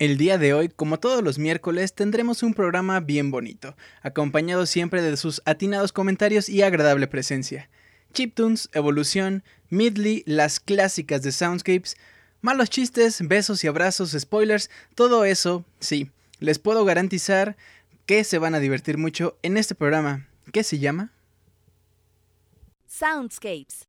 El día de hoy, como todos los miércoles, tendremos un programa bien bonito, acompañado siempre de sus atinados comentarios y agradable presencia. Chiptunes, Evolución, Midley, las clásicas de Soundscapes, malos chistes, besos y abrazos, spoilers, todo eso, sí, les puedo garantizar que se van a divertir mucho en este programa, ¿Qué se llama Soundscapes.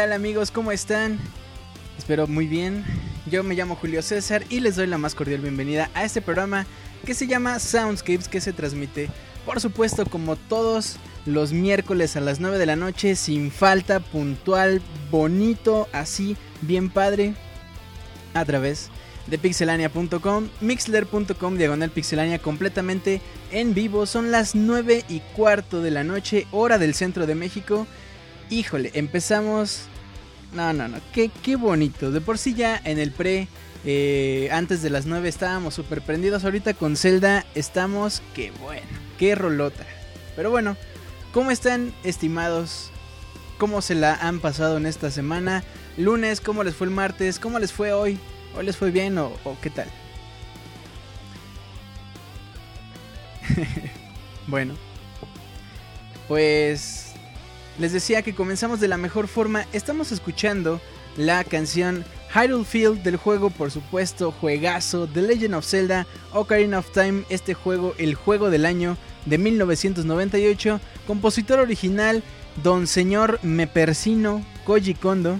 Tal amigos? ¿Cómo están? Espero muy bien. Yo me llamo Julio César y les doy la más cordial bienvenida a este programa que se llama Soundscapes que se transmite, por supuesto, como todos los miércoles a las 9 de la noche, sin falta, puntual, bonito, así, bien padre, a través de pixelania.com, mixler.com, diagonal pixelania completamente en vivo. Son las 9 y cuarto de la noche, hora del centro de México. Híjole, empezamos. No, no, no, qué, qué bonito. De por sí ya en el pre, eh, antes de las 9 estábamos súper prendidos. Ahorita con Zelda estamos, qué bueno, qué rolota. Pero bueno, ¿cómo están estimados? ¿Cómo se la han pasado en esta semana? Lunes, ¿cómo les fue el martes? ¿Cómo les fue hoy? ¿Hoy les fue bien o, o qué tal? bueno, pues les decía que comenzamos de la mejor forma. Estamos escuchando la canción Hyrule Field del juego, por supuesto, juegazo, The Legend of Zelda, Ocarina of Time, este juego, el juego del año de 1998, compositor original, Don Señor Me Persino Koji Kondo,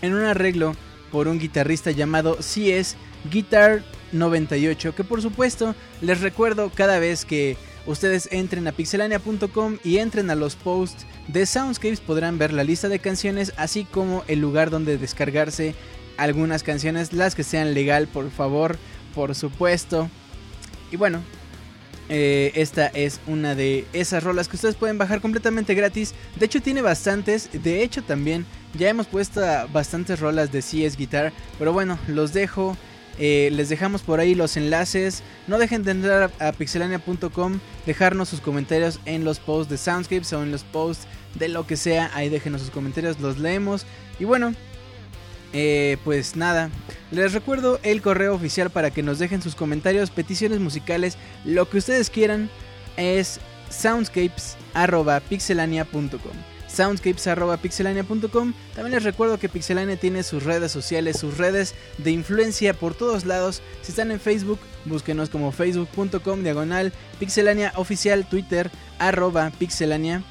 en un arreglo por un guitarrista llamado CS Guitar 98, que por supuesto les recuerdo cada vez que ustedes entren a pixelania.com y entren a los posts de Soundscapes podrán ver la lista de canciones así como el lugar donde descargarse algunas canciones, las que sean legal por favor, por supuesto. Y bueno, eh, esta es una de esas rolas que ustedes pueden bajar completamente gratis. De hecho tiene bastantes, de hecho también ya hemos puesto bastantes rolas de CS Guitar, pero bueno, los dejo eh, les dejamos por ahí los enlaces. No dejen de entrar a, pixelania.com, dejarnos sus comentarios en los posts de Soundscapes o en los posts de lo que sea. Ahí déjenos sus comentarios, los leemos. Y bueno, eh, pues nada, les recuerdo el correo oficial para que nos dejen sus comentarios, peticiones musicales, lo que ustedes quieran es soundscapes.pixelania.com soundscapes.pixelania.com. También les recuerdo que Pixelania tiene sus redes sociales, sus redes de influencia por todos lados. Si están en Facebook, búsquenos como facebook.com diagonal pixelania oficial, Twitter arroba pixelania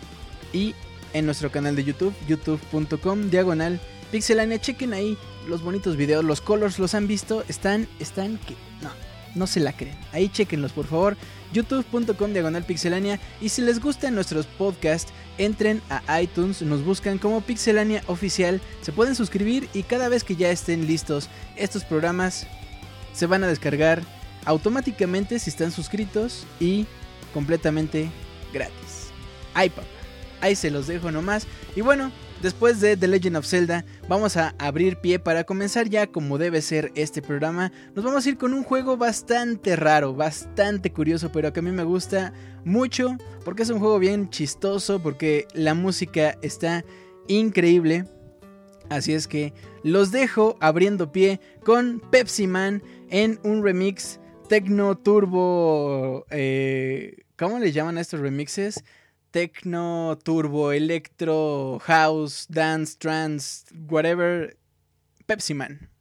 y en nuestro canal de YouTube, youtube.com diagonal pixelania. Chequen ahí los bonitos videos, los colors, ¿los han visto? Están, están que... No, no se la creen. Ahí chequenlos por favor youtube.com diagonal pixelania y si les gustan nuestros podcasts entren a iTunes, nos buscan como pixelania oficial, se pueden suscribir y cada vez que ya estén listos estos programas se van a descargar automáticamente si están suscritos y completamente gratis. Ay papá, ahí se los dejo nomás y bueno, Después de The Legend of Zelda, vamos a abrir pie para comenzar ya como debe ser este programa. Nos vamos a ir con un juego bastante raro, bastante curioso, pero que a mí me gusta mucho porque es un juego bien chistoso, porque la música está increíble. Así es que los dejo abriendo pie con Pepsi Man en un remix Tecno Turbo. Eh, ¿Cómo le llaman a estos remixes? Techno, turbo, electro, house, dance, trance, whatever, Pepsi Man.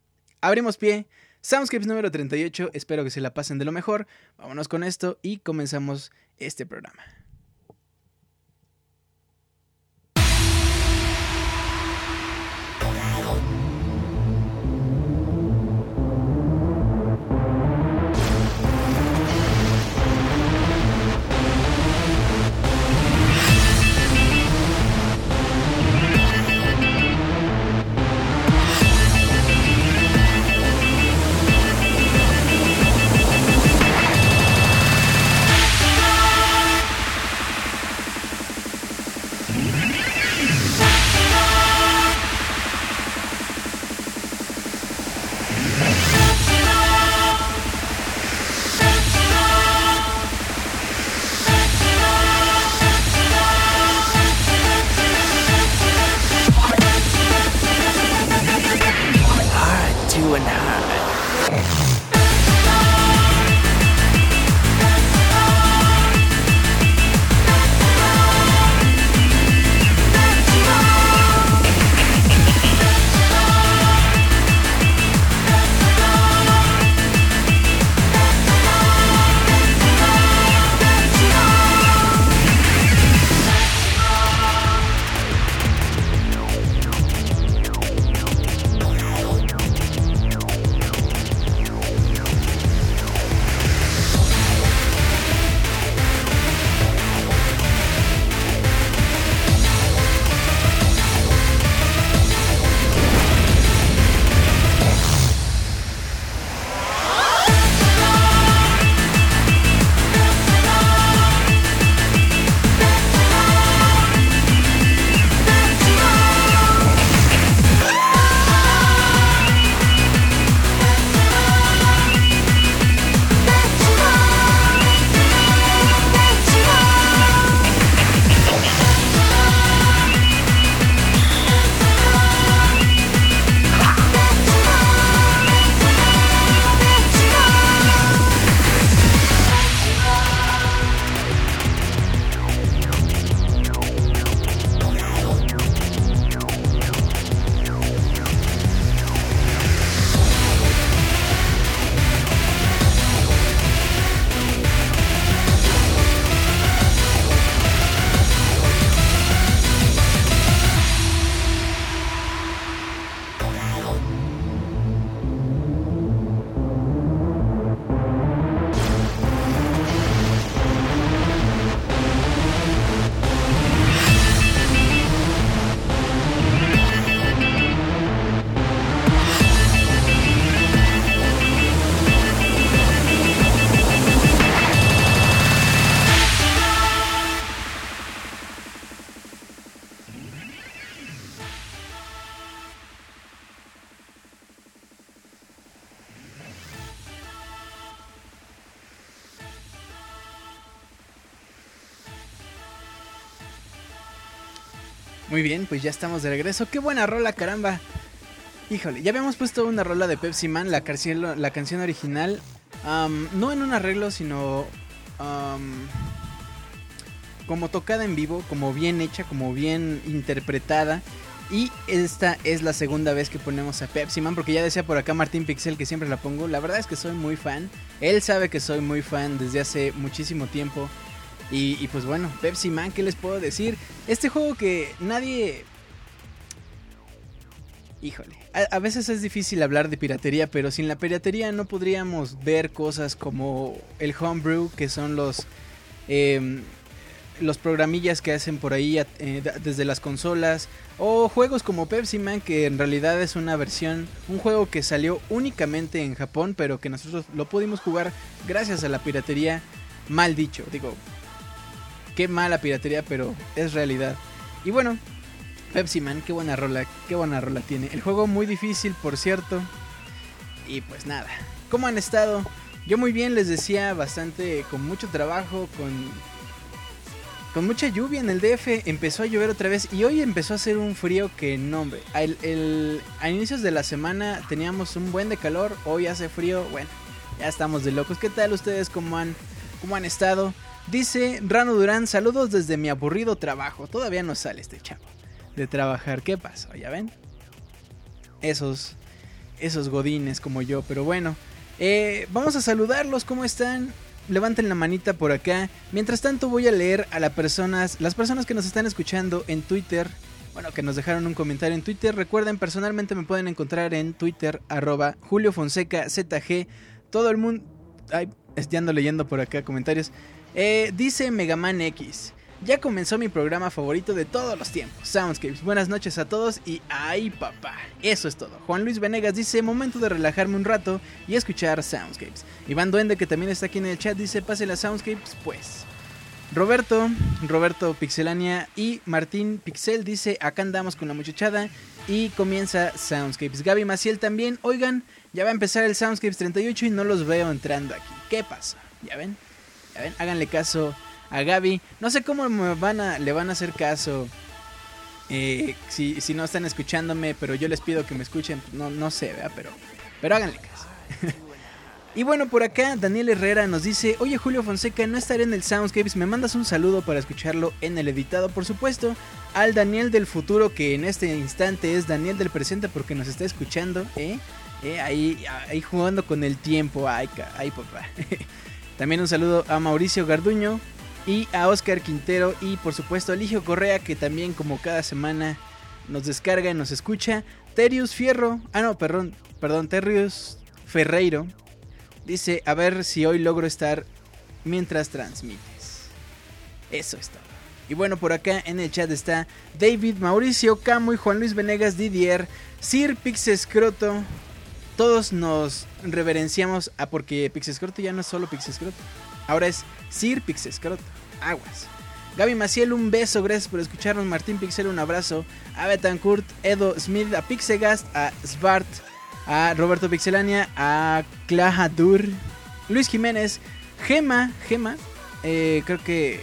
Abrimos pie. Soundscapes número 38, espero que se la pasen de lo mejor. Vámonos con esto y comenzamos este programa. Pues ya estamos de regreso. ¡Qué buena rola, caramba! Híjole, ya habíamos puesto una rola de Pepsi Man, la canción, la canción original. no en un arreglo, sino como tocada en vivo, como bien hecha, como bien interpretada. Y esta es la segunda vez que ponemos a Pepsi Man, porque ya decía por acá Martín Pixel que siempre la pongo. La verdad es que soy muy fan. Él sabe que soy muy fan desde hace muchísimo tiempo. Y, pues bueno, Pepsi Man, ¿qué les puedo decir? Este juego que nadie... Híjole, a, veces es difícil hablar de piratería, pero sin la piratería no podríamos ver cosas como el homebrew, que son los... Em, los programillas que hacen por ahí eh, desde las consolas o juegos como Pepsi Man que en realidad es una versión, un juego que salió únicamente en Japón pero que nosotros lo pudimos jugar gracias a la piratería, mal dicho, digo, qué mala piratería pero es realidad. Y bueno, Pepsi Man, qué buena rola, qué buena rola tiene. El juego muy difícil por cierto y pues nada, ¿cómo han estado? Yo muy bien les decía, bastante con mucho trabajo, con con mucha lluvia en el DF, empezó a llover otra vez y hoy empezó a hacer un frío que no, hombre. a inicios de la semana teníamos un buen de calor, hoy hace frío, bueno, ya estamos de locos. ¿Qué tal ustedes? ¿Cómo han, cómo han estado? Dice Rano Durán, saludos desde mi aburrido trabajo. Todavía no sale este chavo de trabajar. ¿Qué pasó? ¿Ya ven? Esos, esos godines como yo, pero bueno. Eh, vamos a saludarlos, ¿cómo están? levanten la manita por acá. Mientras tanto voy a leer a las personas, las personas que nos están escuchando en Twitter. Bueno, que nos dejaron un comentario en Twitter. Recuerden, personalmente me pueden encontrar en Twitter, arroba Julio Fonseca ZG. Todo el mundo... Ay, ando leyendo por acá comentarios. Eh, dice Megaman X. Ya comenzó mi programa favorito de todos los tiempos, Soundscapes. Buenas noches a todos y ¡ay papá! Eso es todo. Juan Luis Venegas dice, momento de relajarme un rato y escuchar Soundscapes. Iván Duende, que también está aquí en el chat, dice, pase las Soundscapes, pues. Roberto, Roberto Pixelania y Martín Pixel dice, acá andamos con la muchachada y comienza Soundscapes. Gaby Maciel también, oigan, ya va a empezar el Soundscapes 38 y no los veo entrando aquí. ¿Qué pasa? ¿Ya ven? Háganle caso a Gaby. No sé cómo me van a, le van a hacer caso. Eh, si, no están escuchándome, pero yo les pido que me escuchen. No, sé. Pero, háganle caso. y bueno, por acá Daniel Herrera nos dice, oye Julio Fonseca, no estaré en el Soundscapes, me mandas un saludo para escucharlo en el editado, por supuesto, al Daniel del futuro, que en este instante es Daniel del presente porque nos está escuchando, ¿eh? ¿Eh? Ahí, ahí jugando con el tiempo, ay, ay papá. También un saludo a Mauricio Garduño, y a Oscar Quintero y por supuesto a Eligio Correa que también como cada semana nos descarga y nos escucha. Terius Fierro, ah no, perdón, perdón, Terius Ferreiro dice a ver si hoy logro estar mientras transmites. Eso es todo. Y bueno, por acá en el chat está David, Mauricio, Camo y Juan Luis Venegas, Didier, Sir Pixescroto. Todos nos reverenciamos a porque Pixescroto ya no es solo Pixescroto. Ahora es Sir Pixescroto aguas. Gaby Maciel, un beso, gracias por escucharnos. Martín Pixel, un abrazo. A Betancourt, Edo Smith, a Pixegast, a Svart, a Roberto Pixelania, a Clahadur, Luis Jiménez, Gema, Gema, eh, creo que eh,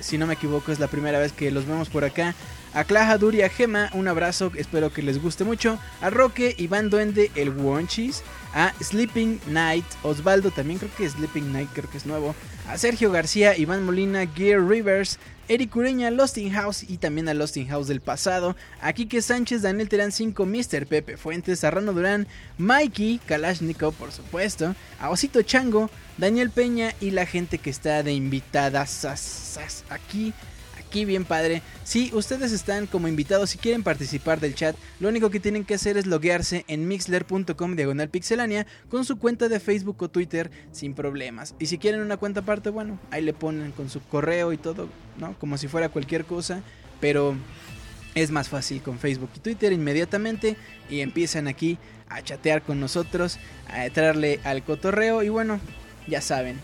si no me equivoco es la primera vez que los vemos por acá. A Clahadur y a Gema, un abrazo, espero que les guste mucho. A Roque, Iván Duende, el Wonchis. A Sleeping Night, Osvaldo, también creo que Sleeping Night, creo que es nuevo a Sergio García, Iván Molina, Gear Rivers, Eric Ureña, Losting House y también a Losting House del pasado, a Kike Sánchez, Daniel Terán 5, Mr. Pepe Fuentes, a Rano Durán, Mikey, Kalashnikov por supuesto, a Osito Chango, Daniel Peña y la gente que está de invitada aquí aquí bien padre. Si ustedes están como invitados y quieren participar del chat, lo único que tienen que hacer es loguearse en mixler.com diagonal pixelania con su cuenta de Facebook o Twitter sin problemas. Y si quieren una cuenta aparte, bueno, ahí le ponen con su correo y todo, ¿no? Como si fuera cualquier cosa, pero es más fácil con Facebook y Twitter inmediatamente y empiezan aquí a chatear con nosotros, a entrarle al cotorreo y bueno, ya saben,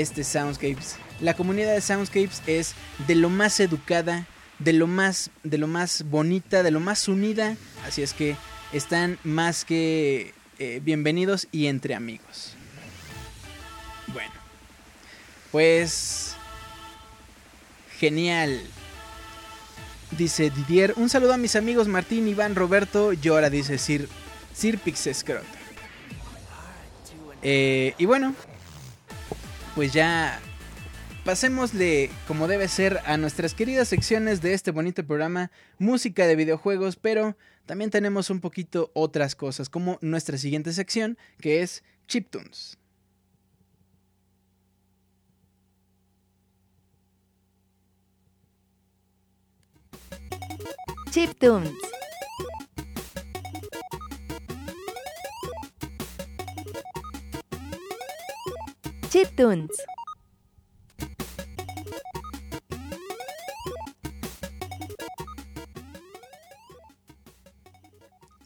este Soundscapes la comunidad de Soundscapes es de lo más educada, de lo más, de lo más bonita, de lo más unida. Así es que están más que eh, bienvenidos y entre amigos. Bueno, pues genial. dice Didier. Un saludo a mis amigos Martín, Iván, Roberto. Llora, dice Sir, Sir Pixescrot. Eh, y bueno, pues ya pasémosle como debe ser a nuestras queridas secciones de este bonito programa, música de videojuegos, pero también tenemos un poquito otras cosas, como nuestra siguiente sección, que es Chiptunes. Chiptunes. Chiptunes.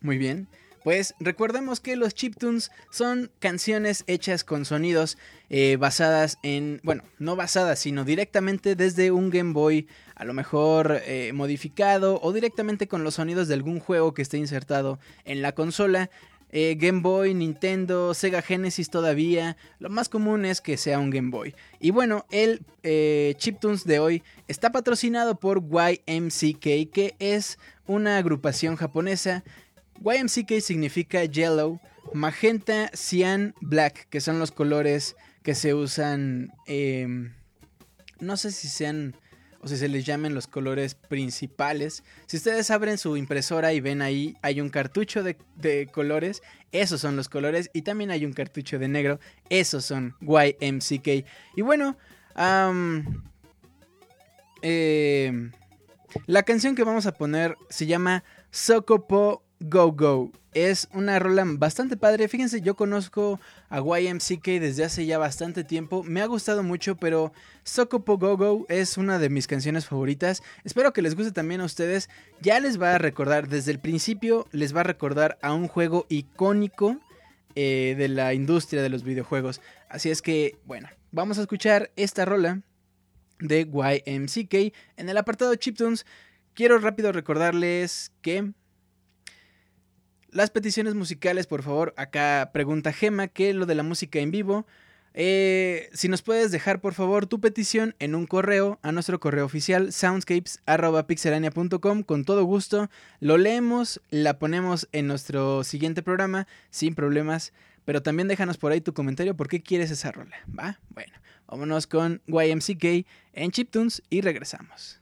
Muy bien. Pues recordemos que los chiptunes son canciones hechas con sonidos eh, basadas en, bueno, no basadas, sino directamente desde un Game Boy, a lo mejor eh, modificado o directamente con los sonidos de algún juego que esté insertado en la consola. Eh, Game Boy, Nintendo, Sega Genesis todavía. Lo más común es que sea un Game Boy. Y bueno, el Chiptunes de hoy está patrocinado por YMCK, que es una agrupación japonesa YMCK significa yellow, magenta, cyan, black, que son los colores que se usan. Em, no sé si sean o si se les llamen los colores principales. Si ustedes abren su impresora y ven ahí, hay un cartucho de, colores, esos son los colores, y también hay un cartucho de negro, esos son YMCK. Y bueno, em, la canción que vamos a poner se llama Sokopo Go Go. Es una rola bastante padre. Fíjense, yo conozco a YMCK desde hace ya bastante tiempo. Me ha gustado mucho, pero Sokopo Go Go es una de mis canciones favoritas. Espero que les guste también a ustedes. Ya les va a recordar, desde el principio, les va a recordar a un juego icónico eh, de la industria de los videojuegos. Así es que, bueno, vamos a escuchar esta rola de YMCK. En el apartado Chiptunes, quiero rápido recordarles que las peticiones musicales, por favor, acá pregunta Gema, ¿qué es lo de la música en vivo? Eh, si nos puedes dejar por favor tu petición en un correo a nuestro correo oficial soundscapes.pixelania.com con todo gusto, lo leemos, la ponemos en nuestro siguiente programa sin problemas, pero también déjanos por ahí tu comentario por qué quieres esa rola, ¿va? Bueno, vámonos con YMCK en Chiptunes y regresamos.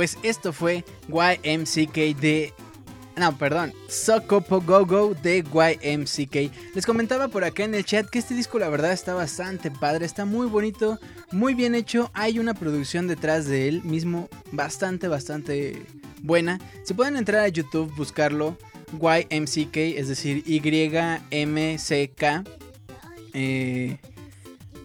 Pues esto fue YMCK de no, perdón, Socopo Go Go de YMCK. Les comentaba por acá en el chat que este disco la verdad está bastante padre, está muy bonito, muy bien hecho. Hay una producción detrás de él mismo bastante, bastante buena. Si pueden entrar a YouTube, buscarlo, YMCK, es decir, YMCK. Eh,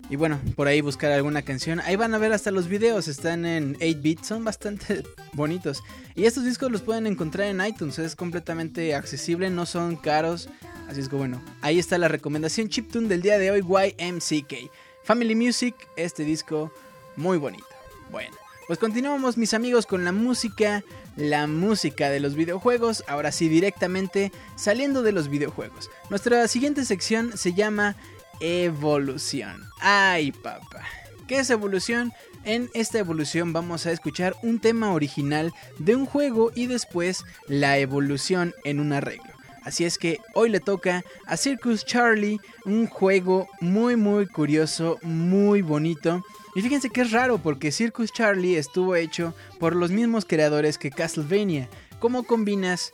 y bueno, por ahí buscar alguna canción. Ahí van a ver hasta los videos, están en 8-bit, son bastante bonitos. Y estos discos los pueden encontrar en iTunes, es completamente accesible, no son caros. Así es que bueno, ahí está la recomendación chiptune del día de hoy, YMCK. Family Music, este disco muy bonito. Bueno, pues continuamos mis amigos con la música, la música de los videojuegos, ahora sí directamente saliendo de los videojuegos. Nuestra siguiente sección se llama evolución. Ay, papá. ¿Qué es evolución? En esta evolución vamos a escuchar un tema original de un juego y después la evolución en un arreglo. Así es que hoy le toca a Circus Charlie, un juego muy muy curioso, muy bonito. Y fíjense que es raro porque Circus Charlie estuvo hecho por los mismos creadores que Castlevania. ¿Cómo combinas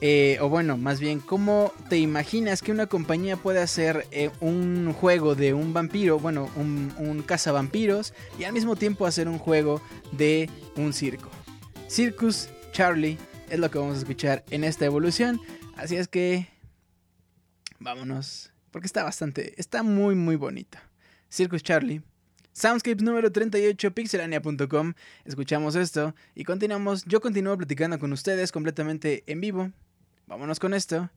eh, o bueno, más bien, ¿cómo te imaginas que una compañía puede hacer eh, un juego de un vampiro, bueno, un, un cazavampiros, y al mismo tiempo hacer un juego de un circo? Circus Charlie es lo que vamos a escuchar en esta evolución, así es que vámonos, porque está bastante, está muy muy bonita. Circus Charlie. Soundscapes número 38, pixelania.com. Escuchamos esto y continuamos. Yo continúo platicando con ustedes completamente en vivo Vámonos con esto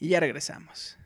y ya regresamos.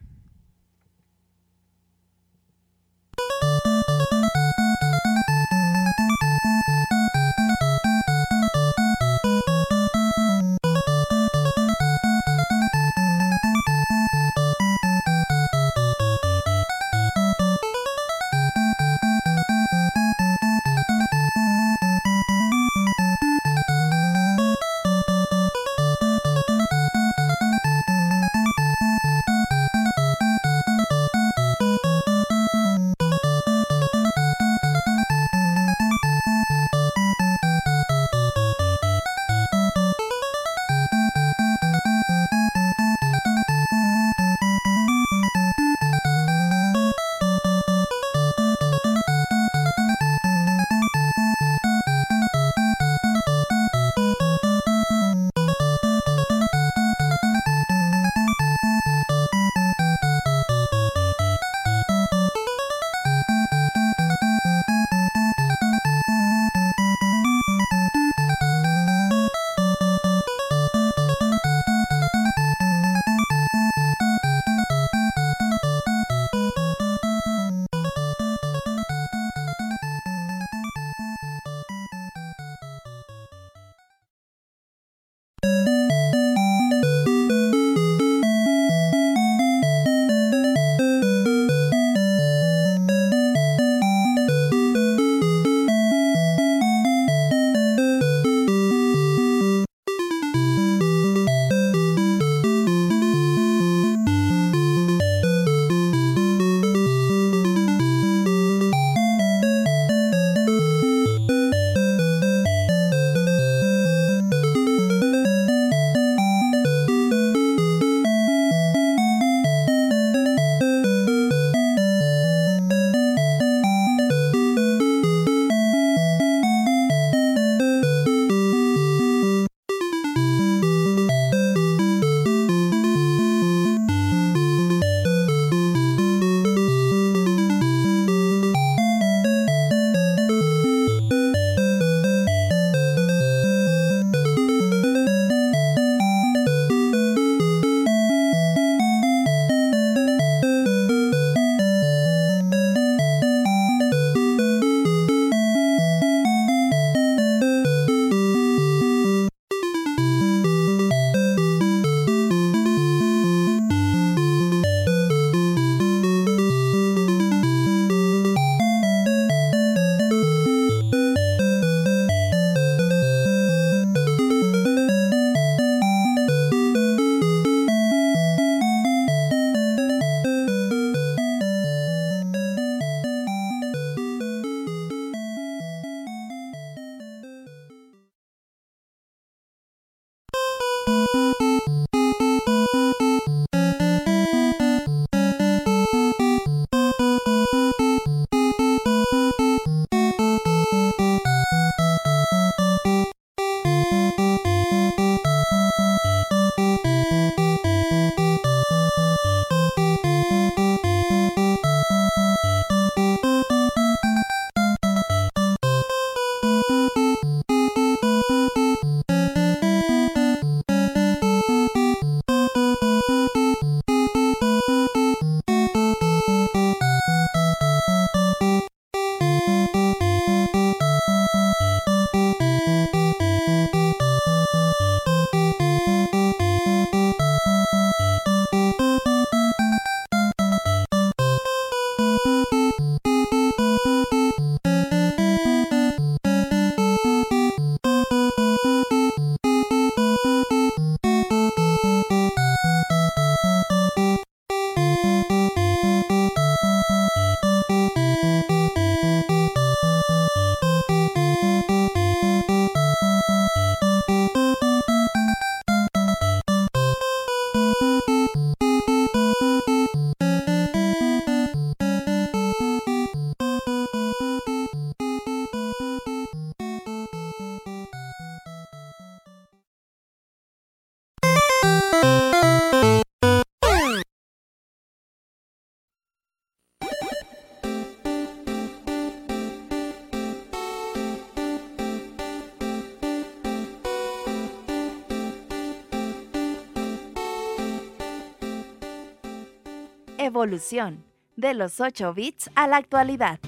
Evolución, de los 8 bits a la actualidad.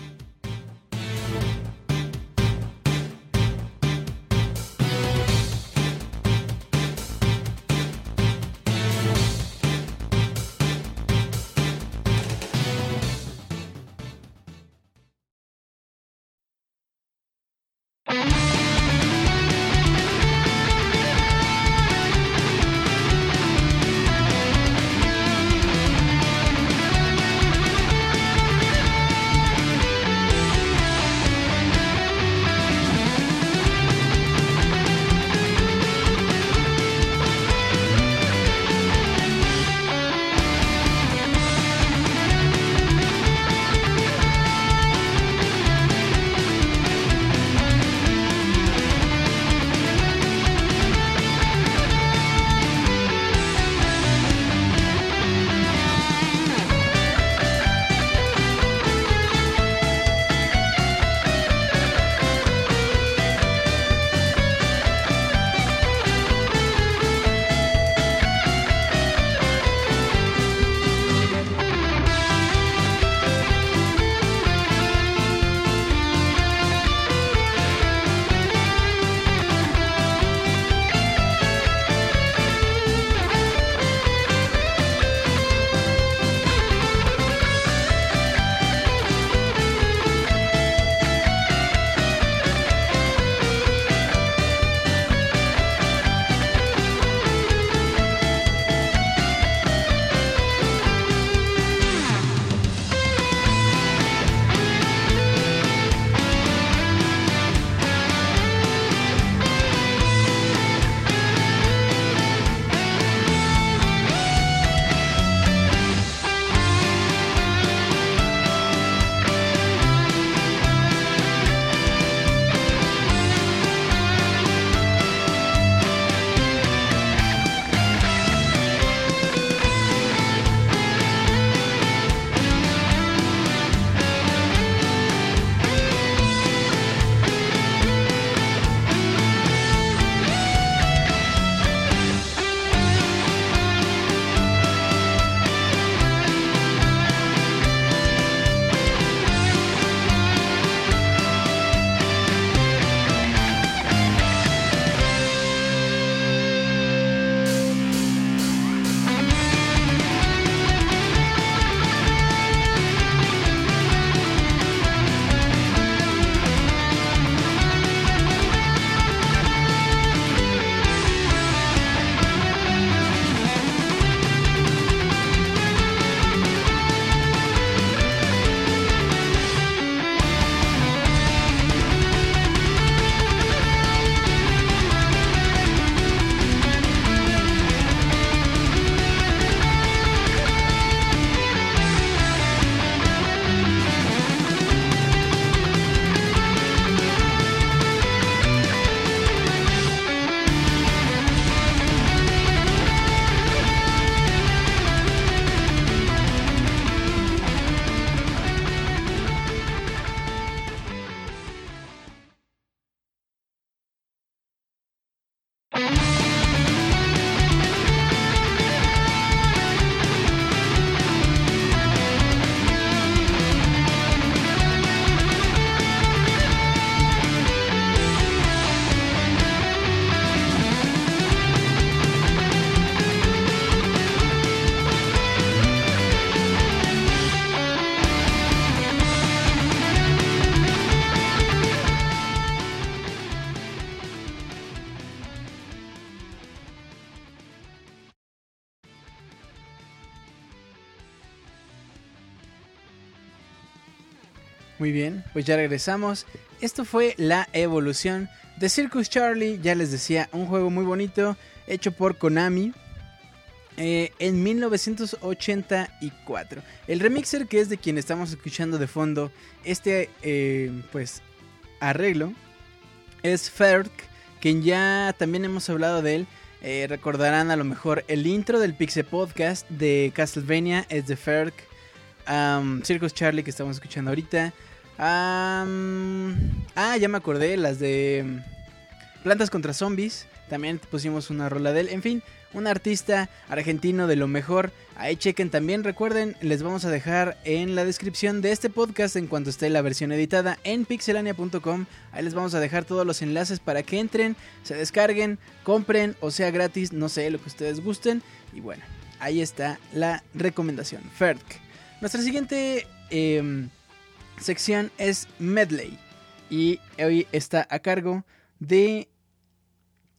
Pues ya regresamos. Esto fue la evolución de Circus Charlie, ya les decía, un juego muy bonito hecho por Konami. Eh, en 1984. El remixer que es de quien estamos escuchando de fondo, este eh, pues arreglo, es Ferg, quien ya también hemos hablado de él. Eh, recordarán a lo mejor el intro del Pixel Podcast de Castlevania es de Ferg. Circus Charlie que estamos escuchando ahorita ah, ya me acordé, las de Plantas contra Zombies. También pusimos una rola de él. En fin, un artista argentino de lo mejor. Ahí chequen también. Recuerden, les vamos a dejar en la descripción de este podcast en cuanto esté la versión editada en pixelania.com. Ahí les vamos a dejar todos los enlaces para que entren, se descarguen, compren o sea gratis, no sé, lo que ustedes gusten. Y bueno, ahí está la recomendación. Ferk. Nuestra siguiente... Em, sección es Medley. Y hoy está a cargo de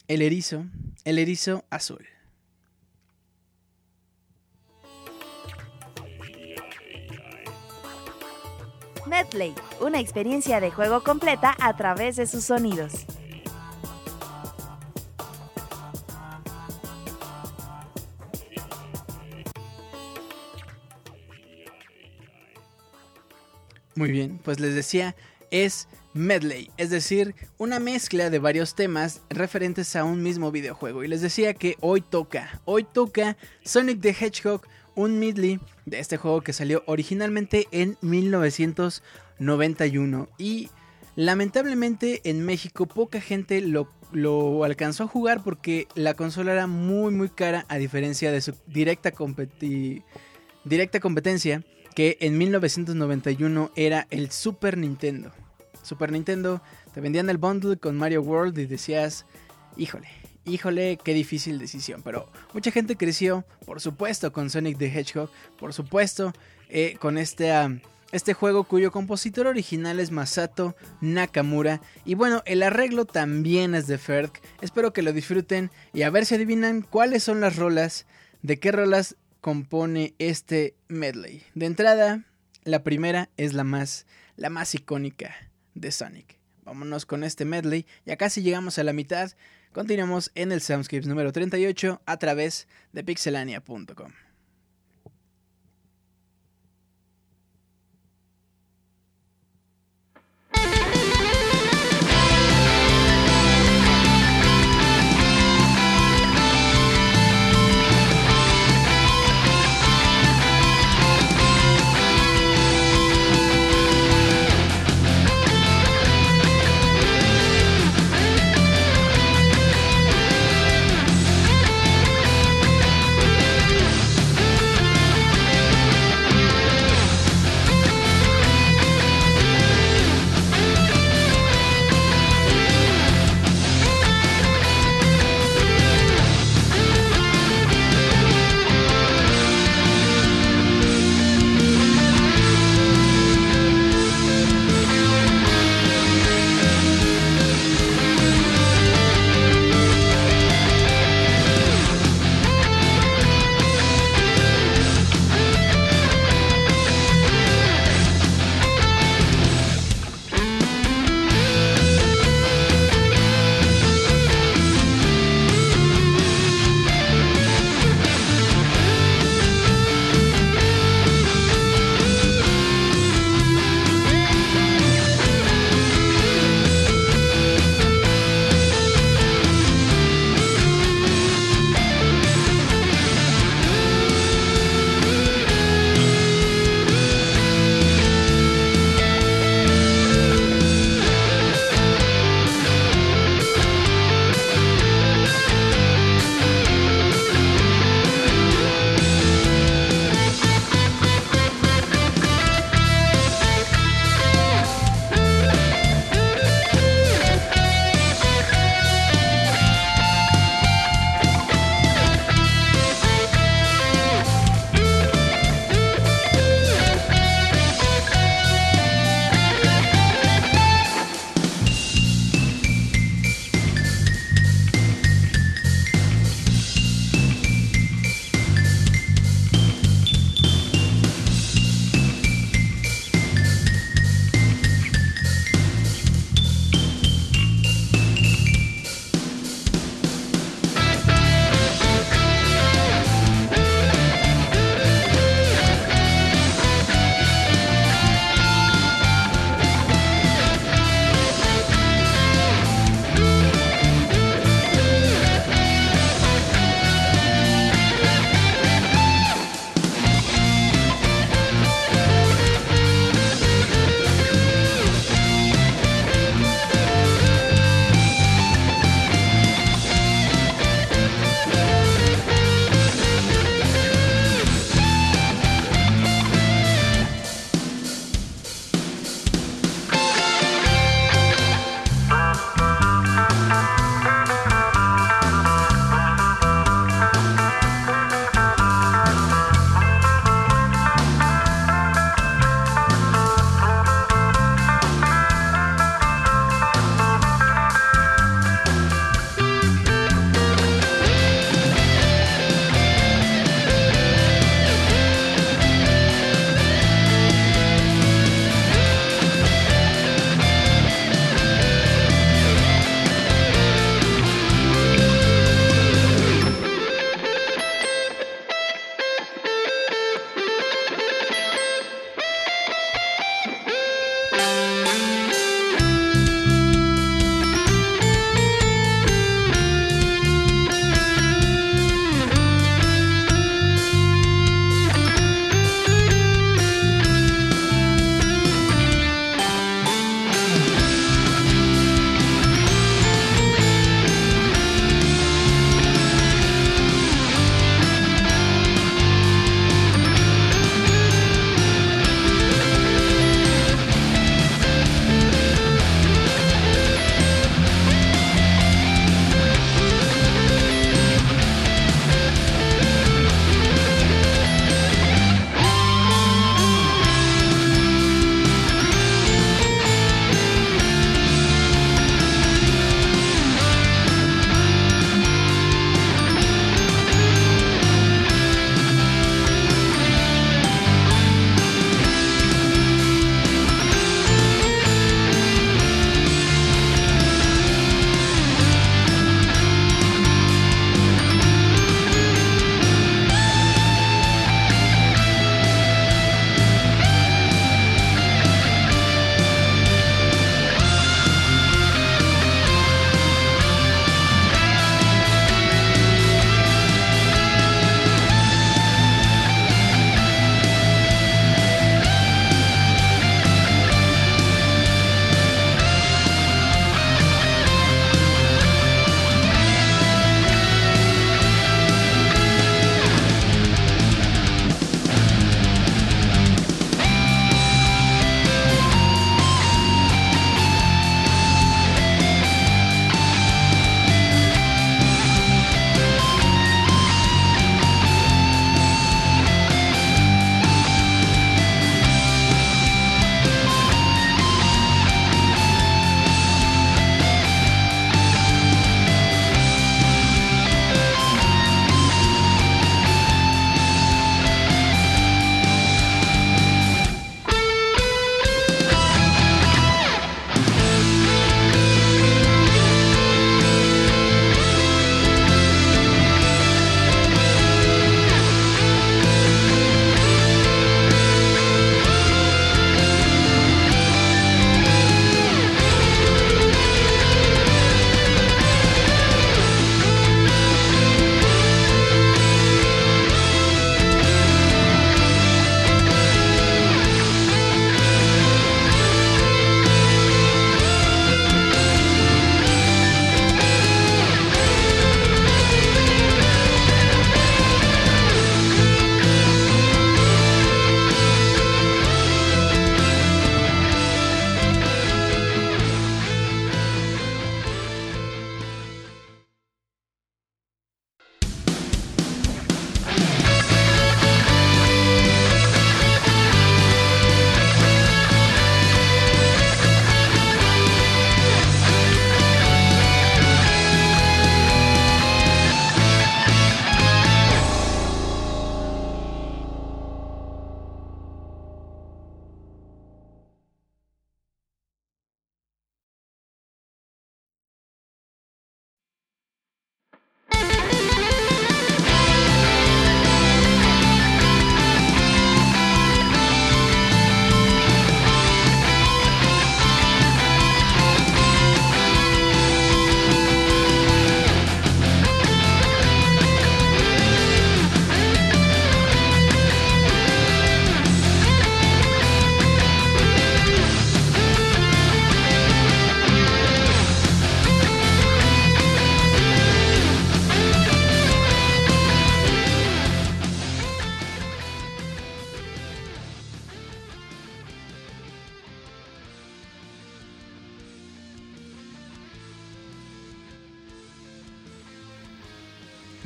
El Erizo, El Erizo Azul. Medley, una experiencia de juego completa a través de sus sonidos. Muy bien, pues les decía, es medley, es decir, una mezcla de varios temas referentes a un mismo videojuego. Y les decía que hoy toca, hoy toca Sonic the Hedgehog, un medley de este juego que salió originalmente en 1991 y lamentablemente en México poca gente lo, lo alcanzó a jugar porque la consola era muy muy cara a diferencia de su directa, directa competencia que en 1991 era el Super Nintendo. Super Nintendo, te vendían el bundle con Mario World y decías, híjole, híjole, qué difícil decisión. Pero mucha gente creció, por supuesto, con Sonic the Hedgehog, por supuesto, eh, con este, este juego cuyo compositor original es Masato Nakamura. Y bueno, el arreglo también es de Ferg. Espero que lo disfruten y a ver si adivinan cuáles son las rolas, de qué rolas compone este medley. De entrada, la primera es la más, la más icónica de Sonic. Vámonos con este medley. Ya casi llegamos a la mitad. Continuamos en el Soundscapes número 38 a través de pixelania.com.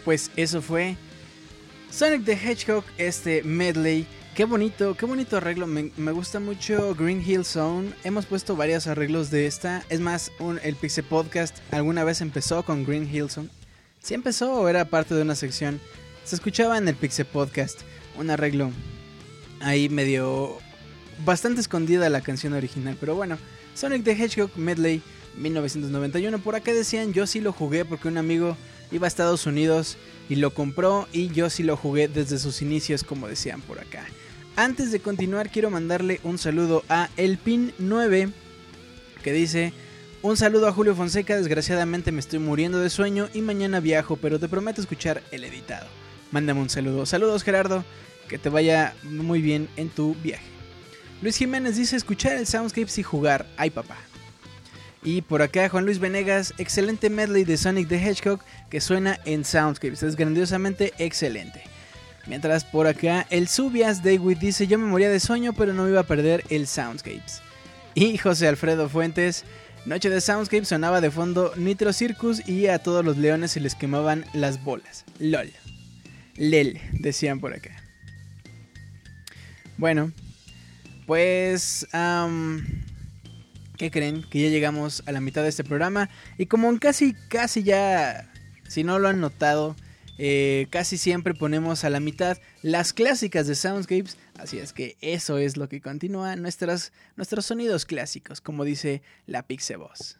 pues eso fue Sonic the Hedgehog, este medley. Qué bonito, qué bonito arreglo. Me, gusta mucho Green Hill Zone. Hemos puesto varios arreglos de esta. Es más, el Pixel Podcast alguna vez empezó con Green Hill Zone. ¿Sí empezó o era parte de una sección? Se escuchaba en el Pixel Podcast un arreglo ahí medio bastante escondida la canción original. Pero bueno, Sonic the Hedgehog Medley 1991. Por acá decían, yo sí lo jugué porque un amigo iba a Estados Unidos y lo compró y yo sí lo jugué desde sus inicios como decían por acá. Antes de continuar quiero mandarle un saludo a Elpin9 que dice... Un saludo a Julio Fonseca, desgraciadamente me estoy muriendo de sueño y mañana viajo, pero te prometo escuchar el editado. Mándame un saludo. Saludos Gerardo, que te vaya muy bien en tu viaje. Luis Jiménez dice escuchar el Soundscapes y jugar. Ay papá. Y por acá Juan Luis Venegas, excelente medley de Sonic the Hedgehog que suena en Soundscapes. Es grandiosamente excelente. Mientras por acá el Subias David dice yo me moría de sueño pero no iba a perder el Soundscapes. Y José Alfredo Fuentes, Noche de Soundscapes sonaba de fondo Nitro Circus y a todos los leones se les quemaban las bolas. LOL. LEL, decían por acá. Bueno, pues... ¿Qué creen? Que ya llegamos a la mitad de este programa. Y como casi, casi ya, si no lo han notado, eh, casi siempre ponemos a la mitad las clásicas de Soundscapes. Así es que eso es lo que continúa nuestros sonidos clásicos, como dice la Pixeboss.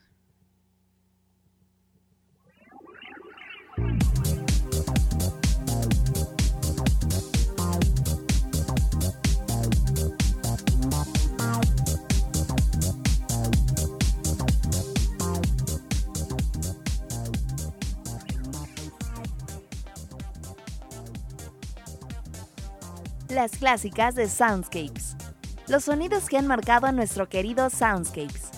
Las clásicas de Soundscapes. Los sonidos que han marcado a nuestro querido Soundscapes.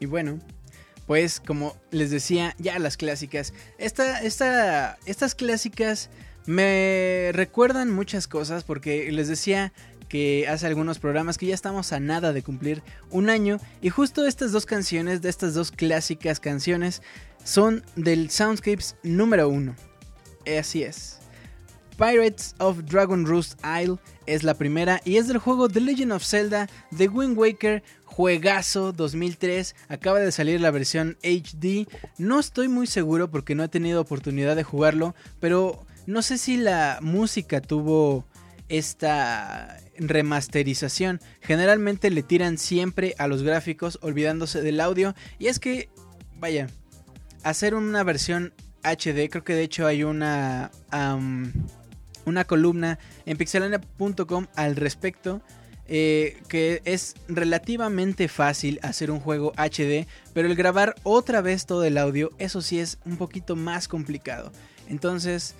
Y bueno, pues como les decía, ya las clásicas. Esta, esta, estas clásicas me recuerdan muchas cosas porque les decía que hace algunos programas que ya estamos a nada de cumplir un año y justo estas dos canciones, de estas dos clásicas canciones, son del Soundscapes número uno. Así es. Pirates of Dragon Roost Isle es la primera y es del juego The Legend of Zelda The Wind Waker Juegazo 2003, acaba de salir la versión HD. No estoy muy seguro porque no he tenido oportunidad de jugarlo, pero no sé si la música tuvo esta remasterización. Generalmente le tiran siempre a los gráficos olvidándose del audio. Y es que, vaya, hacer una versión HD, creo que de hecho hay una, una columna en pixelania.com al respecto. Eh, que es relativamente fácil hacer un juego HD, pero el grabar otra vez todo el audio, eso sí es un poquito más complicado. Entonces,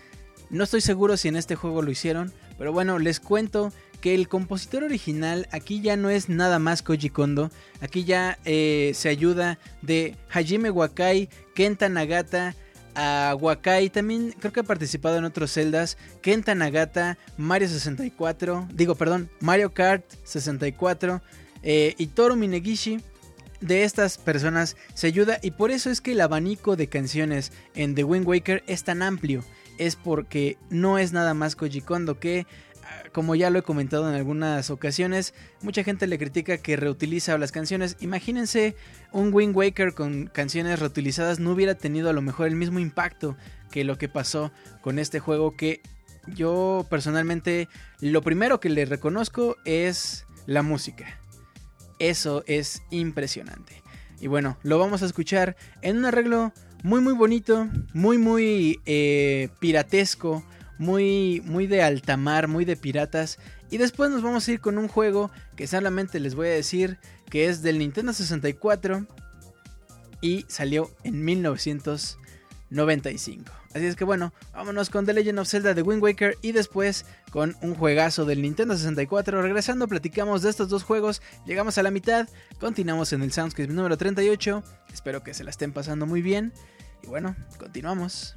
no estoy seguro si en este juego lo hicieron, pero bueno, les cuento que el compositor original aquí ya no es nada más Koji Kondo, aquí ya eh, se ayuda de Hajime Wakai, Kenta Nagata, a Wakai, también creo que ha participado en otros celdas, Kenta Nagata, Mario 64, digo perdón, Mario Kart 64 eh, y Toru Minegishi. De estas personas se ayuda y por eso es que el abanico de canciones en The Wind Waker es tan amplio es porque no es nada más Koji Kondo que como ya lo he comentado en algunas ocasiones, mucha gente le critica que reutiliza las canciones. Imagínense un Wind Waker con canciones reutilizadas no hubiera tenido a lo mejor el mismo impacto que lo que pasó con este juego que yo personalmente lo primero que le reconozco es la música. Eso es impresionante. Y bueno, lo vamos a escuchar en un arreglo muy muy bonito, muy muy eh, piratesco, muy muy de alta mar, muy de piratas. Y después nos vamos a ir con un juego que solamente les voy a decir que es del Nintendo 64 y salió en 1995. Así es que bueno, vámonos con The Legend of Zelda de Wind Waker y después con un juegazo del Nintendo 64. Regresando, platicamos de estos dos juegos. Llegamos a la mitad, continuamos en el Soundscape número 38. Espero que se la estén pasando muy bien. Y bueno, continuamos.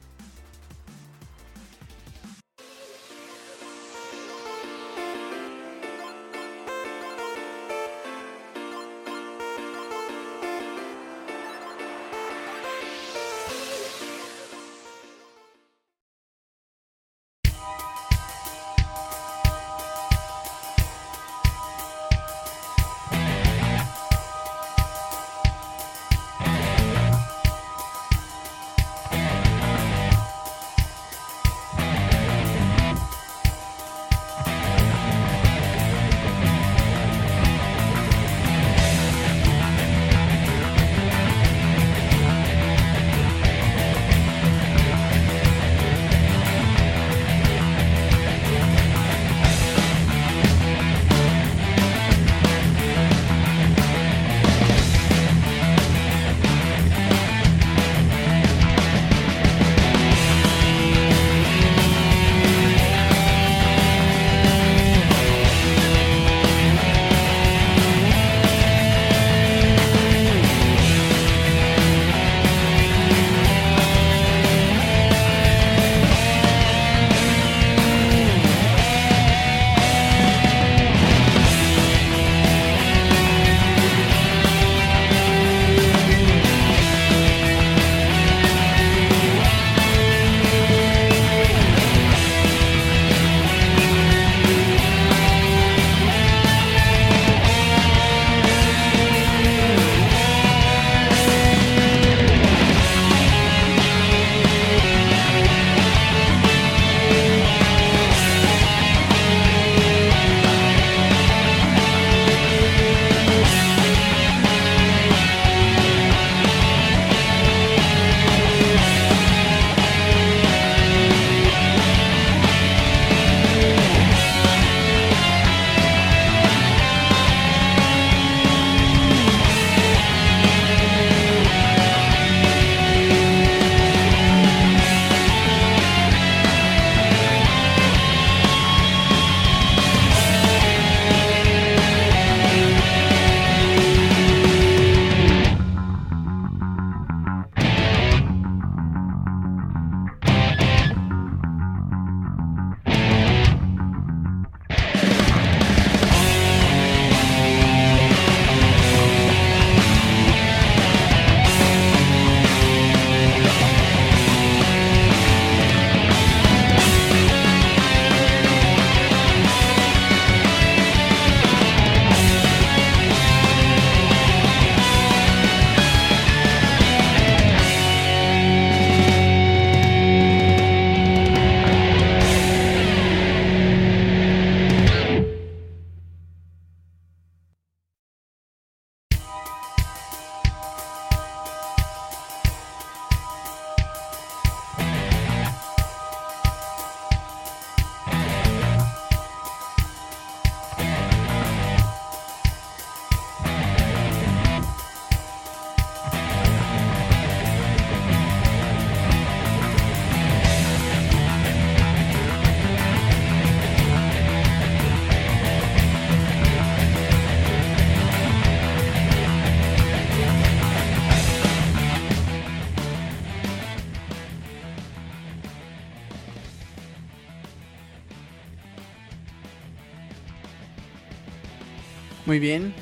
Muy bien.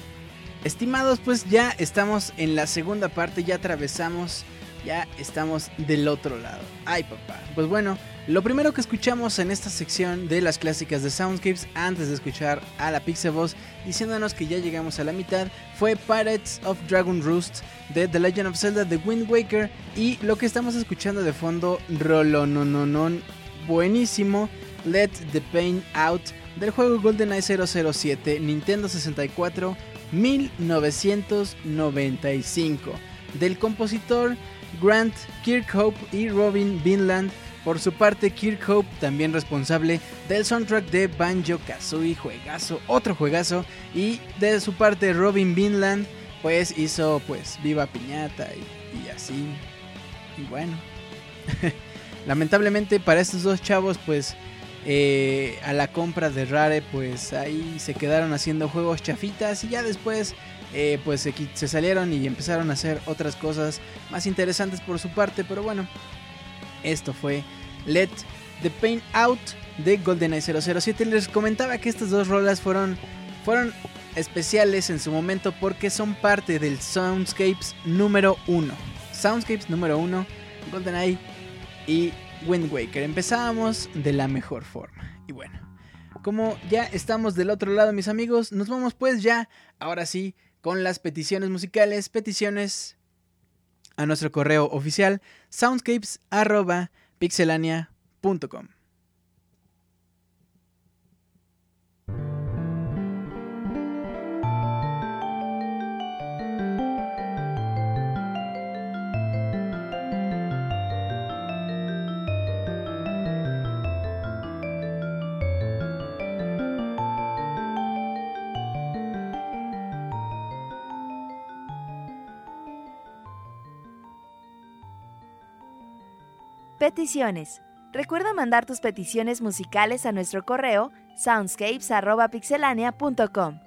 Estimados, pues ya estamos en la segunda parte, ya atravesamos, ya estamos del otro lado. Ay, papá. Pues bueno, lo primero que escuchamos en esta sección de las clásicas de Soundscapes, antes de escuchar a la Boss diciéndonos que ya llegamos a la mitad, fue Pirates of Dragon Roost de The Legend of Zelda The Wind Waker. Y lo que estamos escuchando de fondo, Rolonononon, buenísimo, Let the Pain Out del juego GoldenEye 007 Nintendo 64 1995 del compositor Grant Kirkhope y Robin Vinland. Por su parte, Kirkhope también responsable del soundtrack de Banjo Kazooie, juegazo, otro juegazo. Y de su parte, Robin Vinland, pues hizo pues Viva Piñata y, y así. Y bueno. lamentablemente para estos dos chavos, pues eh, a la compra de Rare, pues ahí se quedaron haciendo juegos chafitas y ya después eh, pues se, salieron y empezaron a hacer otras cosas más interesantes por su parte. Pero bueno, esto fue Let the Pain Out de GoldenEye 007. Les comentaba que estas dos rolas fueron, fueron especiales en su momento porque son parte del Soundscapes número 1. Soundscapes número 1, GoldenEye y Wind Waker. Empezábamos de la mejor forma. Y bueno, como ya estamos del otro lado, mis amigos, nos vamos pues ya, ahora sí, con las peticiones musicales, peticiones a nuestro correo oficial soundscapes.pixelania.com. Peticiones. Recuerda mandar tus peticiones musicales a nuestro correo soundscapes.pixelania.com.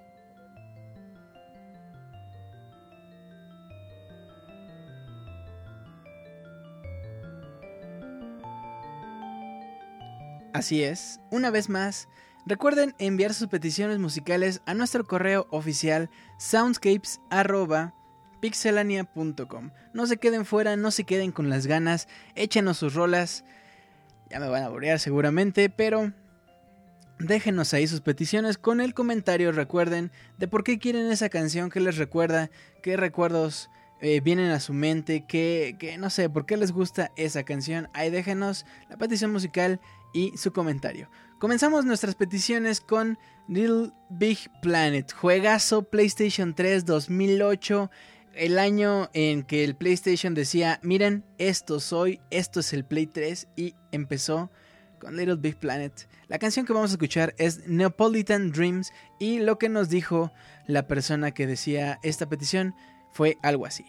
Así es, una vez más, recuerden enviar sus peticiones musicales a nuestro correo oficial soundscapes.pixelania.com pixelania.com. No se queden fuera, no se queden con las ganas, échenos sus rolas. Ya me van a borear seguramente, pero déjenos ahí sus peticiones con el comentario, recuerden, de por qué quieren esa canción, qué les recuerda, qué recuerdos eh, vienen a su mente, que, que no sé, por qué les gusta esa canción. Ahí déjenos la petición musical y su comentario. Comenzamos nuestras peticiones con Little Big Planet, juegazo PlayStation 3 2008 el año en que el PlayStation decía, miren, esto soy, esto es el Play 3 y empezó con Little Big Planet. La canción que vamos a escuchar es Neapolitan Dreams y lo que nos dijo la persona que decía esta petición fue algo así.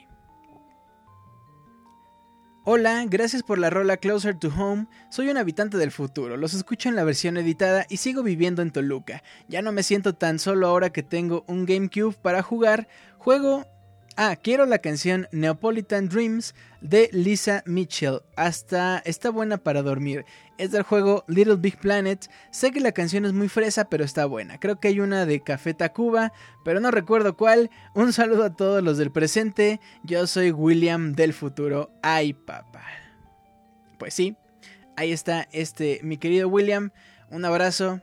Hola, gracias por la rola Closer to Home. Soy un habitante del futuro, los escucho en la versión editada y sigo viviendo en Toluca. Ya no me siento tan solo ahora que tengo un GameCube para jugar. Juego Ah, quiero la canción Neapolitan Dreams de Lisa Mitchell. Hasta está buena para dormir. Es del juego Little Big Planet. Sé que la canción es muy fresa, pero está buena. Creo que hay una de Café Tacuba, pero no recuerdo cuál. Un saludo a todos los del presente. Yo soy William del futuro. Ay, papá. Pues sí, ahí está este mi querido William. Un abrazo.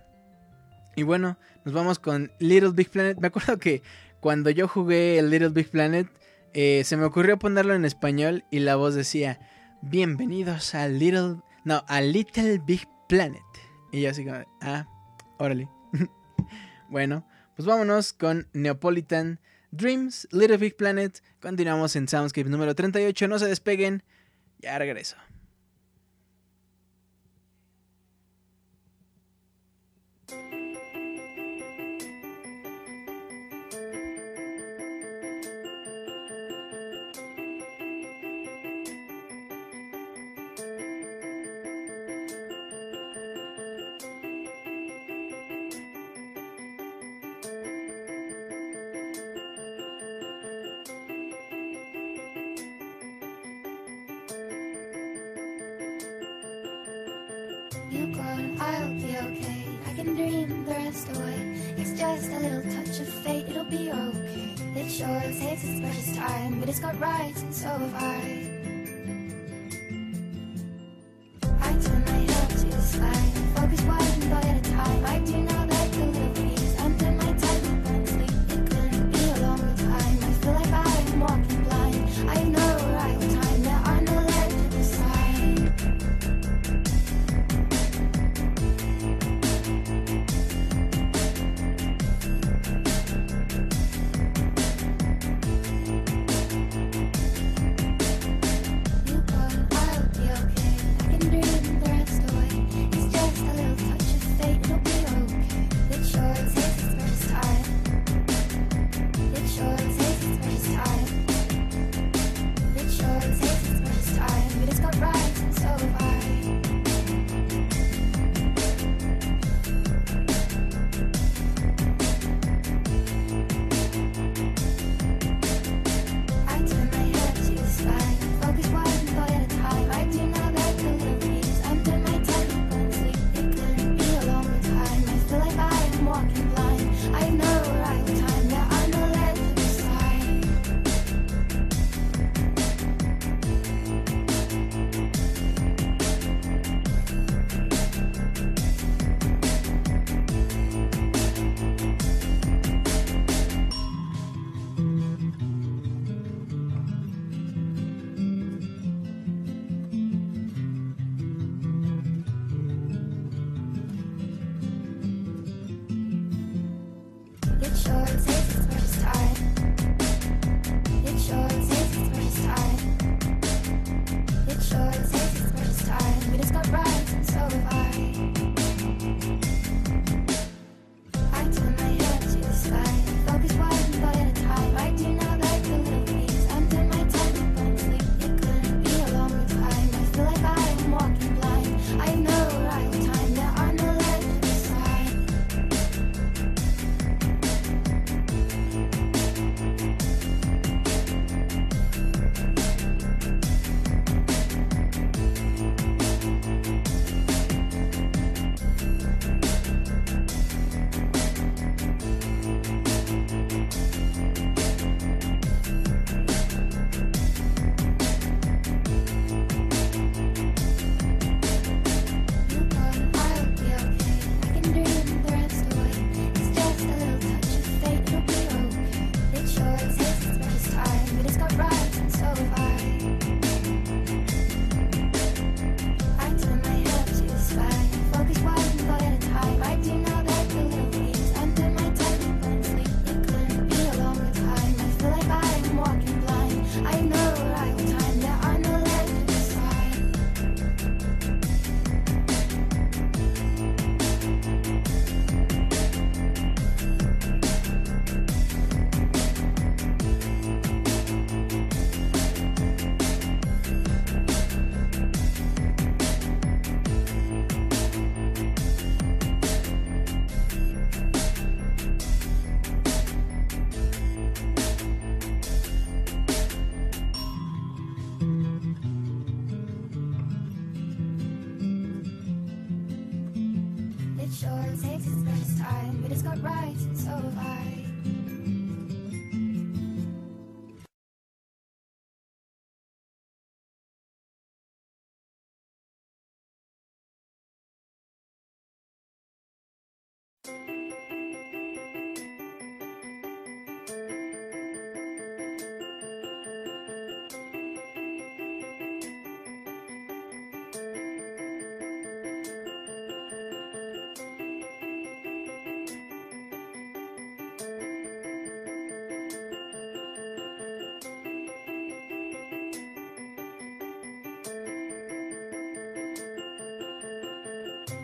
Y bueno, nos vamos con Little Big Planet. Me acuerdo que cuando yo jugué el Little Big Planet, eh, se me ocurrió ponerlo en español y la voz decía, bienvenidos a Little, no, a Little Big Planet. Y yo así como, ah, órale. bueno, pues vámonos con Neapolitan Dreams, Little Big Planet. Continuamos en Soundscape número 38, no se despeguen, ya regreso.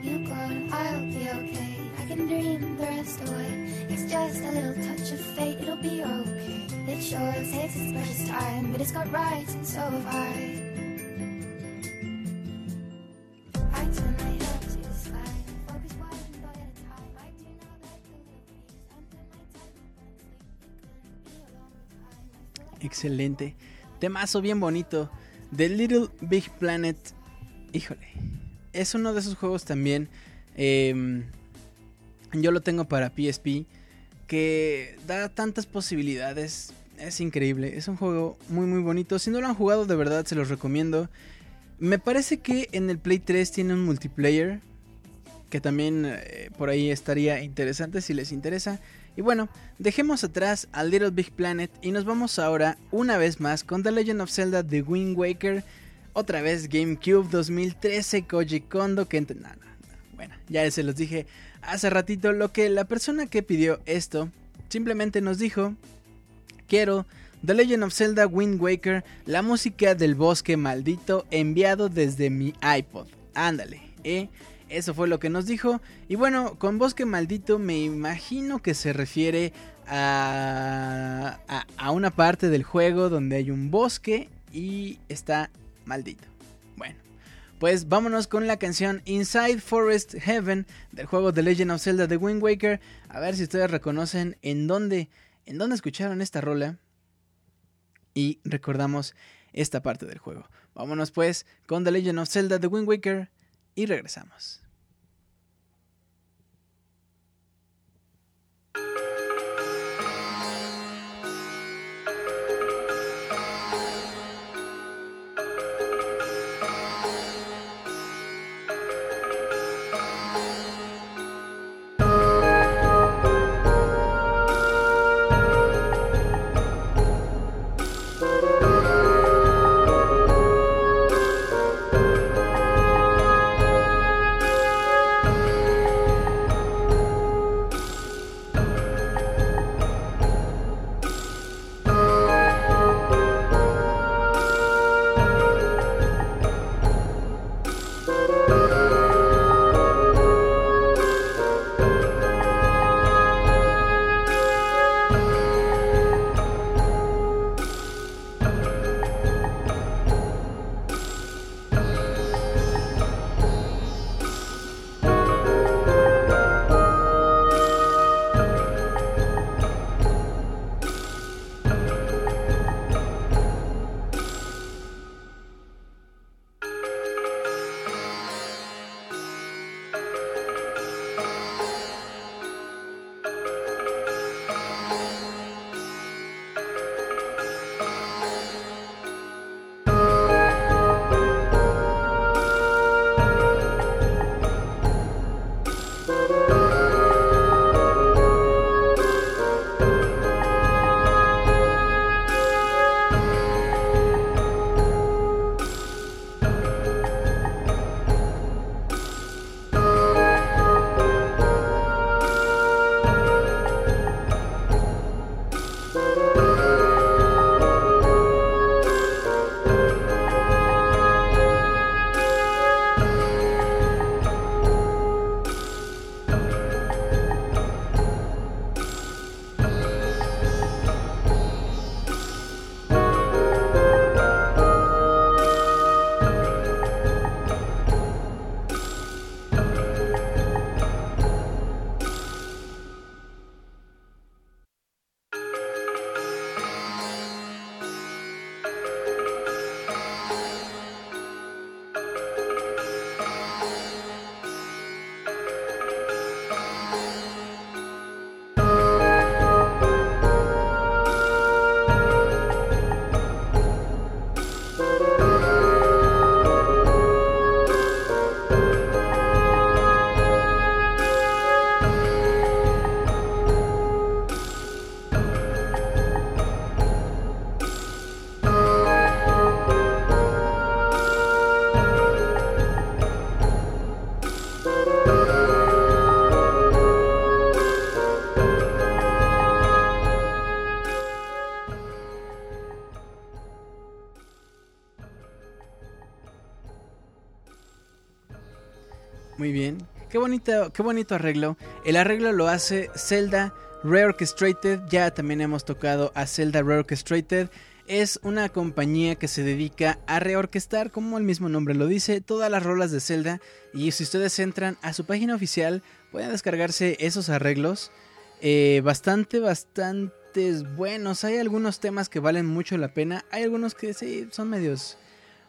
You gone, I'll be okay. I can dream the rest away. It's just a little touch of fate, it'll be okay. It sure takes its precious time, but it's got right, and so have I. Excelente. Temazo bien bonito. The Little Big Planet. Híjole. Es uno de esos juegos también. em, yo lo tengo para PSP. Que da tantas posibilidades. Es increíble. Es un juego muy muy bonito. Si no lo han jugado de verdad se los recomiendo. Me parece que en el Play 3 tiene un multiplayer. Que también eh, por ahí estaría interesante si les interesa. Y bueno, dejemos atrás a Little Big Planet y nos vamos ahora una vez más con The Legend of Zelda The Wind Waker. Otra vez GameCube 2013 Koji Kondo que... no. Bueno, ya se los dije hace ratito lo que la persona que pidió esto simplemente nos dijo, quiero The Legend of Zelda Wind Waker, la música del bosque maldito enviado desde mi iPod. Ándale, ¿eh? Eso fue lo que nos dijo. Y bueno, con bosque maldito me imagino que se refiere a, a, a una parte del juego donde hay un bosque y está maldito. Bueno, pues vámonos con la canción Inside Forest Heaven del juego The Legend of Zelda The Wind Waker. A ver si ustedes reconocen en dónde, en dónde escucharon esta rola. Y recordamos esta parte del juego. Vámonos pues con The Legend of Zelda The Wind Waker y regresamos. Qué bonito, qué bonito arreglo. El arreglo lo hace Zelda Reorchestrated. Ya también hemos tocado a Zelda Reorchestrated. Es una compañía que se dedica a reorquestar, como el mismo nombre lo dice, todas las rolas de Zelda. Y si ustedes entran a su página oficial, pueden descargarse esos arreglos. Eh, bastante, bastantes buenos. Hay algunos temas que valen mucho la pena. Hay algunos que sí son medios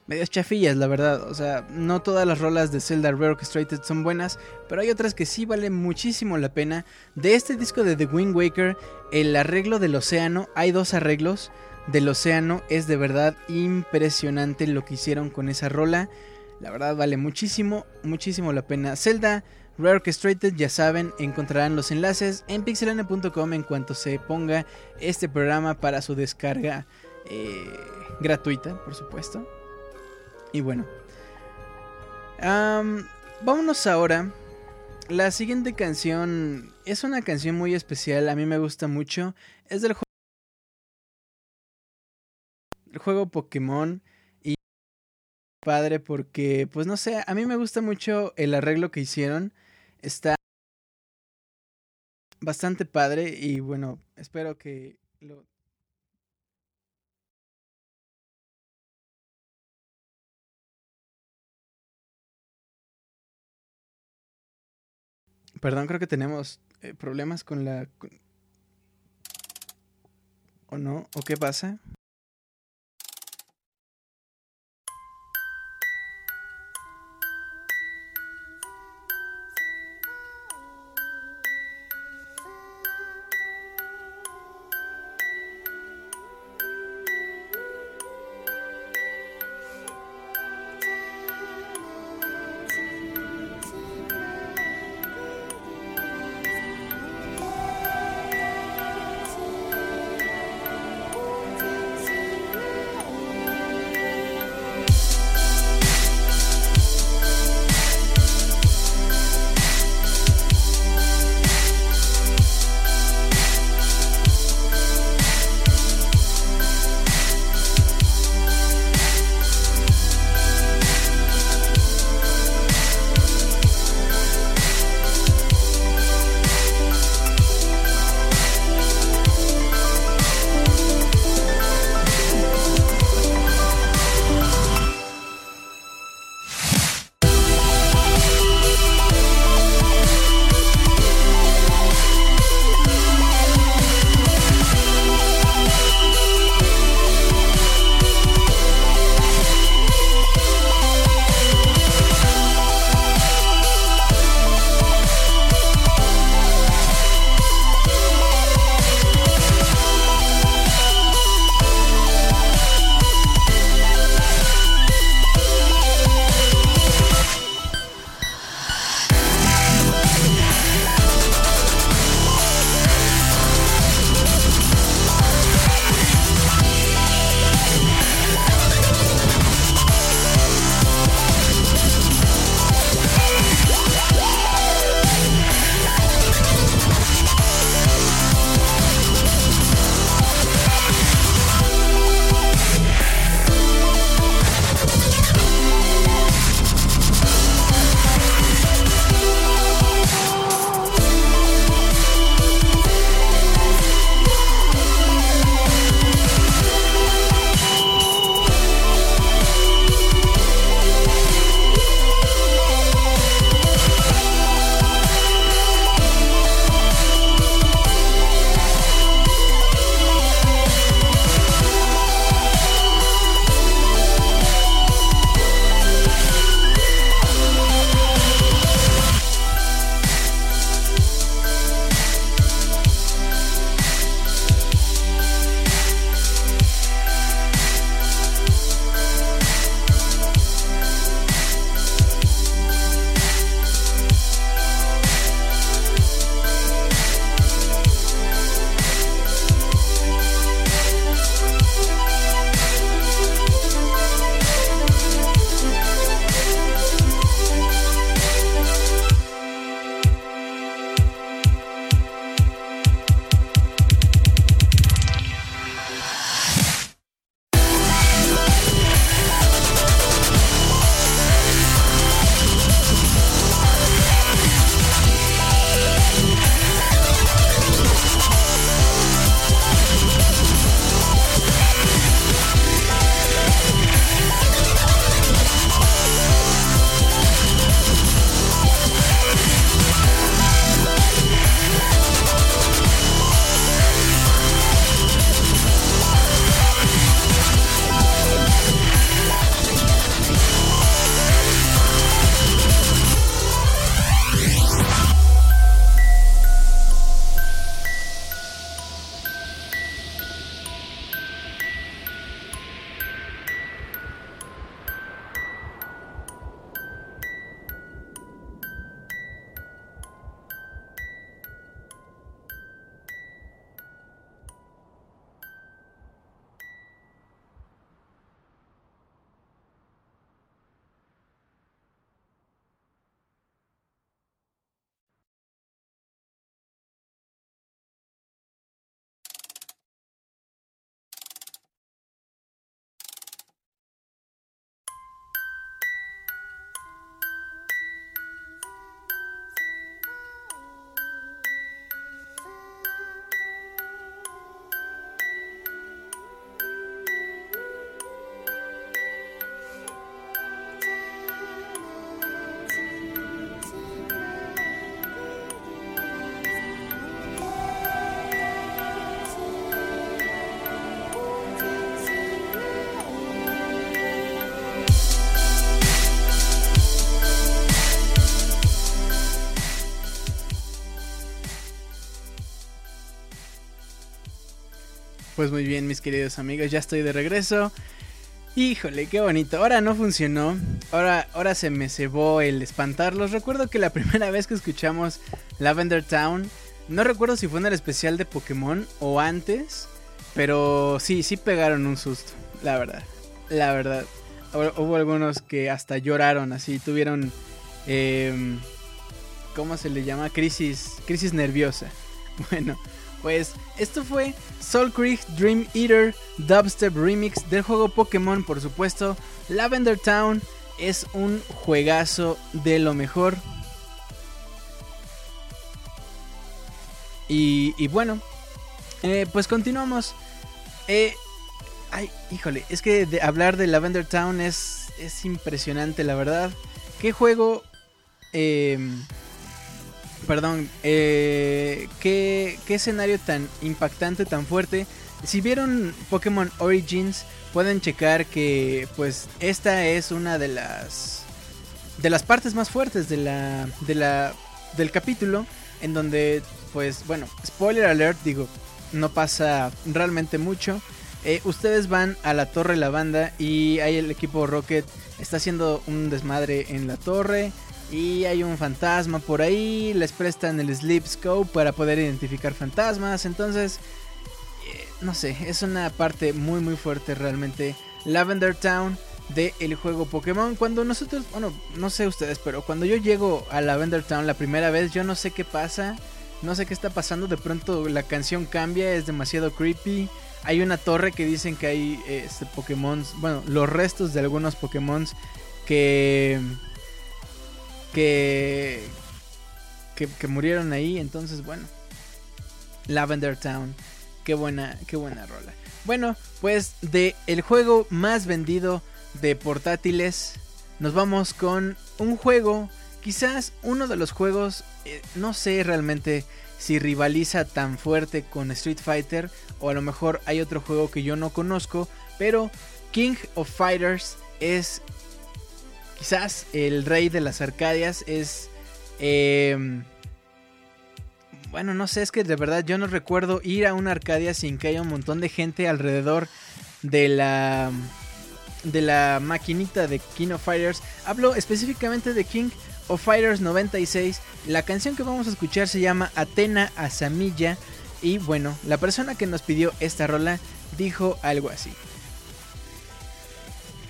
medios chafillas, la verdad. O sea, no todas las rolas de Zelda Reorchestrated son buenas, pero hay otras que sí valen muchísimo la pena. De este disco de The Wind Waker, el arreglo del océano, hay dos arreglos del océano. Es de verdad impresionante lo que hicieron con esa rola. La verdad vale muchísimo, muchísimo la pena. Zelda Reorchestrated, ya saben, encontrarán los enlaces en pixelane.com en cuanto se ponga este programa para su descarga eh, gratuita, por supuesto. Y bueno. vámonos ahora. La siguiente canción es una canción muy especial. A mí me gusta mucho. Es del juego. El juego Pokémon. Y padre porque, pues no sé, a mí me gusta mucho el arreglo que hicieron. Está bastante padre y bueno, espero que lo Perdón, creo que tenemos eh, problemas con la... ¿O no? ¿O qué pasa? Pues muy bien, mis queridos amigos, ya estoy de regreso. Híjole, qué bonito. Ahora no funcionó. Ahora, ahora se me cebó el espantarlos. Recuerdo que la primera vez que escuchamos Lavender Town, no recuerdo si fue en el especial de Pokémon o antes, pero sí, sí pegaron un susto, la verdad. La verdad. Hubo algunos que hasta lloraron, así, tuvieron... Eh, ¿Cómo se le llama? Crisis, crisis nerviosa. Bueno, pues esto fue Soul Creek Dream Eater Dubstep Remix del juego Pokémon, por supuesto. Lavender Town es un juegazo de lo mejor. Y, bueno, eh, pues continuamos. Eh, ay, híjole, es que hablar de Lavender Town es, es impresionante, la verdad. ¿Qué juego? Eh, perdón, eh, ¿qué, escenario tan impactante, tan fuerte. Si vieron Pokémon Origins, pueden checar que pues esta es una de las de las partes más fuertes de la, de la del capítulo en donde pues bueno, spoiler alert, digo, no pasa realmente mucho. Eh, ustedes van a la torre la banda y ahí el equipo Rocket está haciendo un desmadre en la torre. Y hay un fantasma por ahí, les prestan el Sleep Scope para poder identificar fantasmas. Entonces, eh, no sé, es una parte muy muy fuerte realmente. Lavender Town del el juego Pokémon. Cuando nosotros, bueno, no sé ustedes, pero cuando yo llego a Lavender Town la primera vez, yo no sé qué pasa. No sé qué está pasando, de pronto la canción cambia, es demasiado creepy. Hay una torre que dicen que hay este, Pokémon, bueno, los restos de algunos Pokémon que que, que, murieron ahí. Entonces, bueno. Lavender Town. Qué buena, qué buena rola. Bueno, pues de el juego más vendido de portátiles, nos vamos con un juego, quizás uno de los juegos, eh, no sé realmente si rivaliza tan fuerte con Street Fighter o a lo mejor hay otro juego que yo no conozco, pero King of Fighters es quizás el rey de las Arcadias es... Em, bueno, no sé, es que de verdad yo no recuerdo ir a una Arcadia sin que haya un montón de gente alrededor de la de la maquinita de King of Fighters. Hablo específicamente de King of Fighters 96. La canción que vamos a escuchar se llama Atena Asamilla y bueno, la persona que nos pidió esta rola dijo algo así.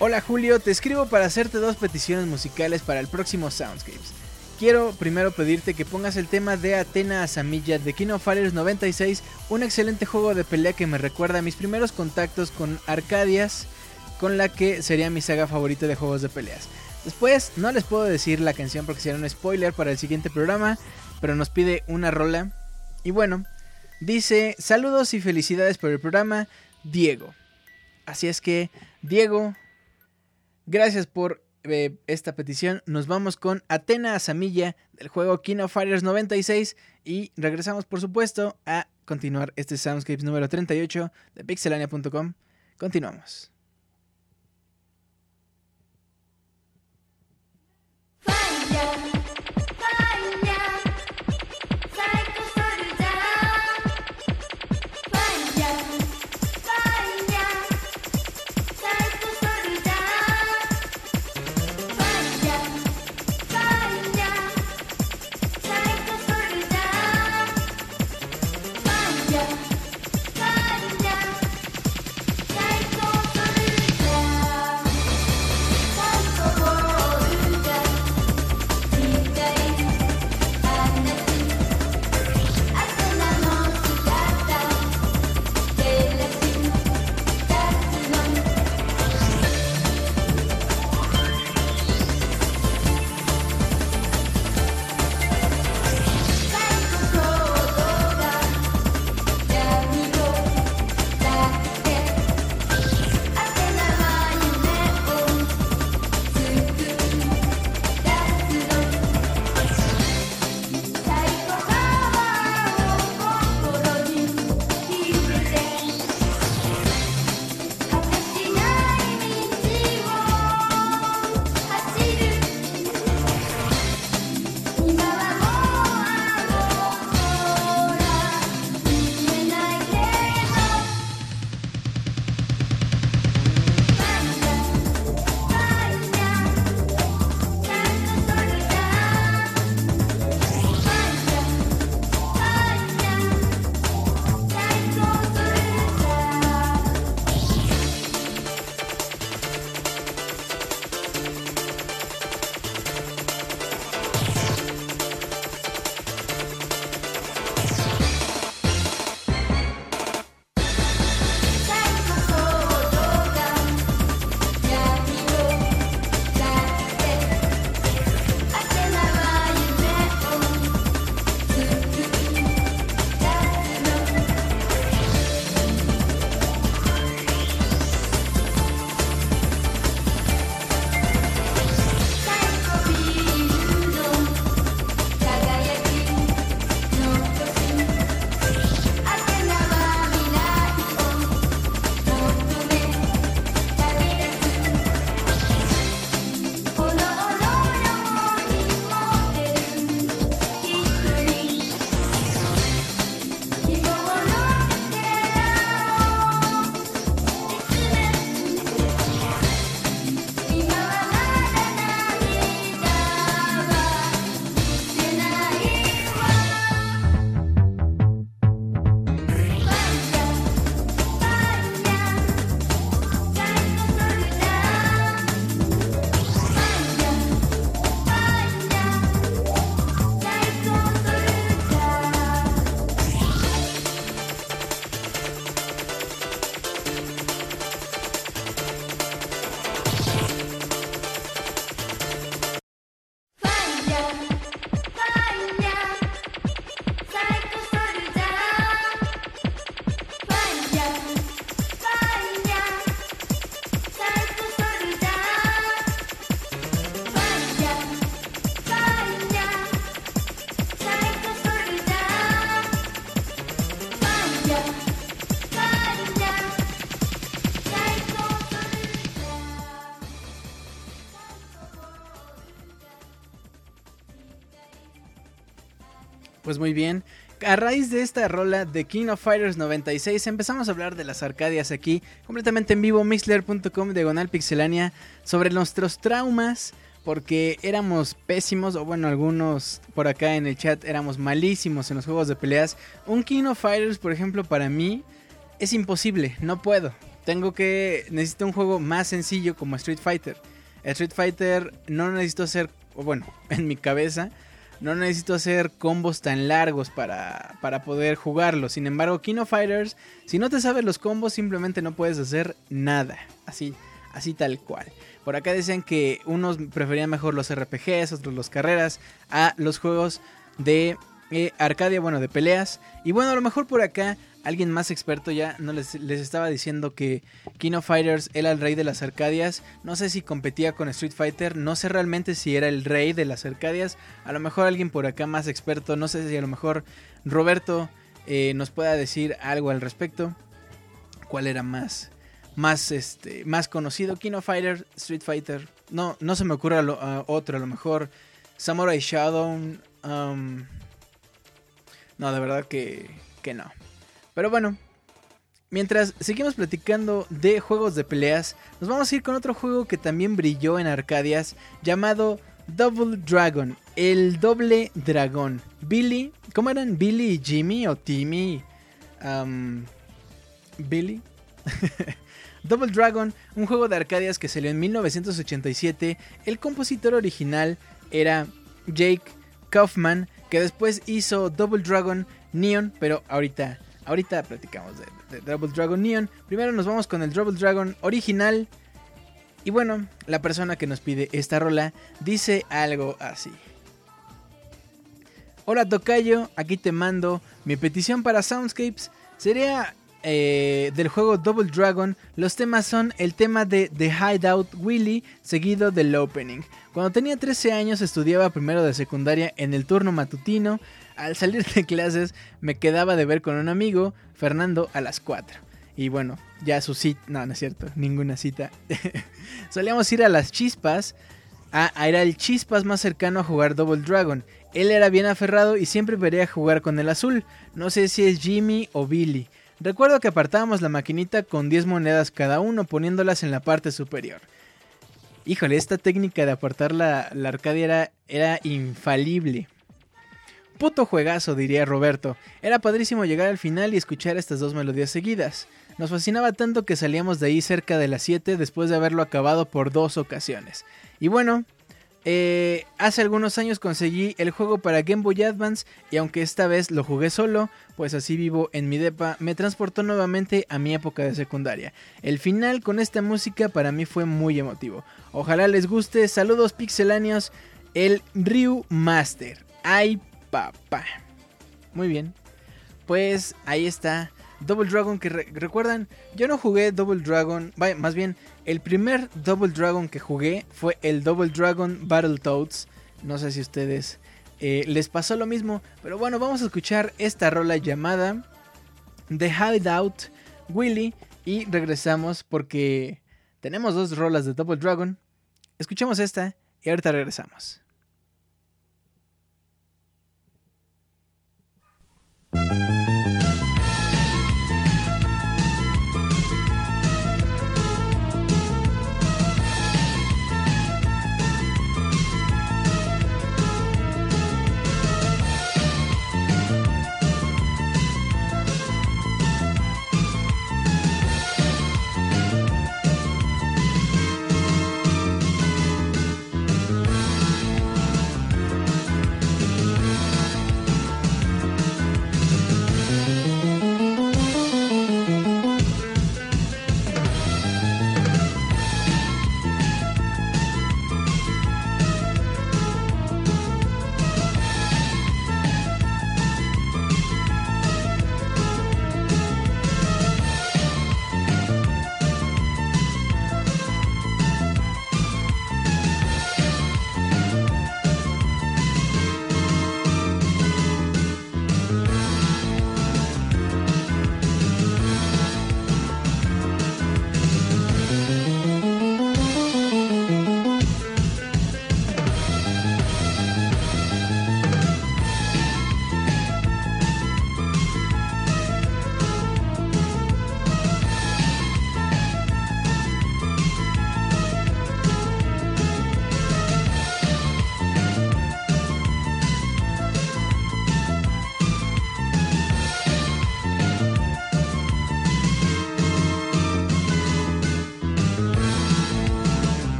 Hola Julio, te escribo para hacerte dos peticiones musicales para el próximo Soundscapes. Quiero primero pedirte que pongas el tema de Atena Asamilla de King of Fighters 96, un excelente juego de pelea que me recuerda a mis primeros contactos con Arcadias, con la que sería mi saga favorita de juegos de peleas. Después no les puedo decir la canción porque sería un spoiler para el siguiente programa, pero nos pide una rola. Y bueno, dice saludos y felicidades por el programa, Diego. Así es que, Diego, Gracias por eh, esta petición. Nos vamos con Atena Samilla del juego Kino Fighters 96 y regresamos, por supuesto, a continuar este Soundscapes número 38 de pixelania.com. Continuamos. Pues muy bien. A raíz de esta rola de King of Fighters 96 empezamos a hablar de las arcadias aquí, completamente en vivo, mixler.com, diagonal pixelania, sobre nuestros traumas, porque éramos pésimos, o bueno, algunos por acá en el chat éramos malísimos en los juegos de peleas. Un King of Fighters, por ejemplo, para mí es imposible, no puedo. Tengo que, necesito un juego más sencillo como Street Fighter. Street Fighter no necesito hacer, o bueno, en mi cabeza no necesito hacer combos tan largos para, para poder jugarlo. Sin embargo, Kino Fighters, si no te sabes los combos, simplemente no puedes hacer nada. Así, así tal cual. Por acá decían que unos preferían mejor los RPGs, otros los carreras, a los juegos de eh, Arcadia, bueno, de peleas. Y bueno, a lo mejor por acá alguien más experto ya no les, estaba diciendo que Kino Fighters era el rey de las Arcadias. No sé si competía con Street Fighter, no sé realmente si era el rey de las Arcadias. A lo mejor alguien por acá más experto, no sé si a lo mejor Roberto eh, nos pueda decir algo al respecto. ¿Cuál era más, más, este, más conocido? Kino Fighter, Street Fighter. No, no se me ocurre otro, a lo mejor Samurai Shadow. Um, no, de verdad que, que no. Pero bueno, mientras seguimos platicando de juegos de peleas, nos vamos a ir con otro juego que también brilló en Arcadias llamado Double Dragon, el doble dragón. Billy, ¿cómo eran? Billy y Jimmy o Timmy? Billy. Double Dragon, un juego de Arcadias que salió en 1987. El compositor original era Jake Kaufman, que después hizo Double Dragon Neon, pero ahorita Ahorita platicamos de, Double Dragon Neon. Primero nos vamos con el Double Dragon original. Y bueno, la persona que nos pide esta rola dice algo así. Hola Tocayo, aquí te mando mi petición para Soundscapes. Sería eh, del juego Double Dragon. Los temas son el tema de The Hideout Willy, seguido del opening. Cuando tenía 13 años estudiaba primero de secundaria en el turno matutino al salir de clases me quedaba de ver con un amigo, Fernando, a las 4. Y bueno, ya su cita, no, no es cierto, ninguna cita. Solíamos ir a las chispas, a, era el chispas más cercano a jugar Double Dragon. Él era bien aferrado y siempre vería jugar con el azul. No sé si es Jimmy o Billy. Recuerdo que apartábamos la maquinita con 10 monedas cada uno poniéndolas en la parte superior. Híjole, esta técnica de apartar la, arcadia era, era infalible. Puto juegazo, diría Roberto. Era padrísimo llegar al final y escuchar estas dos melodías seguidas. Nos fascinaba tanto que salíamos de ahí cerca de las 7 después de haberlo acabado por dos ocasiones. Y bueno, eh, hace algunos años conseguí el juego para Game Boy Advance y aunque esta vez lo jugué solo, pues así vivo en mi depa, me transportó nuevamente a mi época de secundaria. El final con esta música para mí fue muy emotivo. Ojalá les guste, saludos pixeláneos, el Ryu Master. Ay, papá. Muy bien. Pues ahí está. Double Dragon que recuerdan, yo no jugué Double Dragon, vaya, más bien, el primer Double Dragon que jugué fue el Double Dragon Battletoads. No sé si ustedes eh, les pasó lo mismo, pero bueno, vamos a escuchar esta rola llamada The Hideout Willy y regresamos porque tenemos dos rolas de Double Dragon. Escuchemos esta y ahorita regresamos.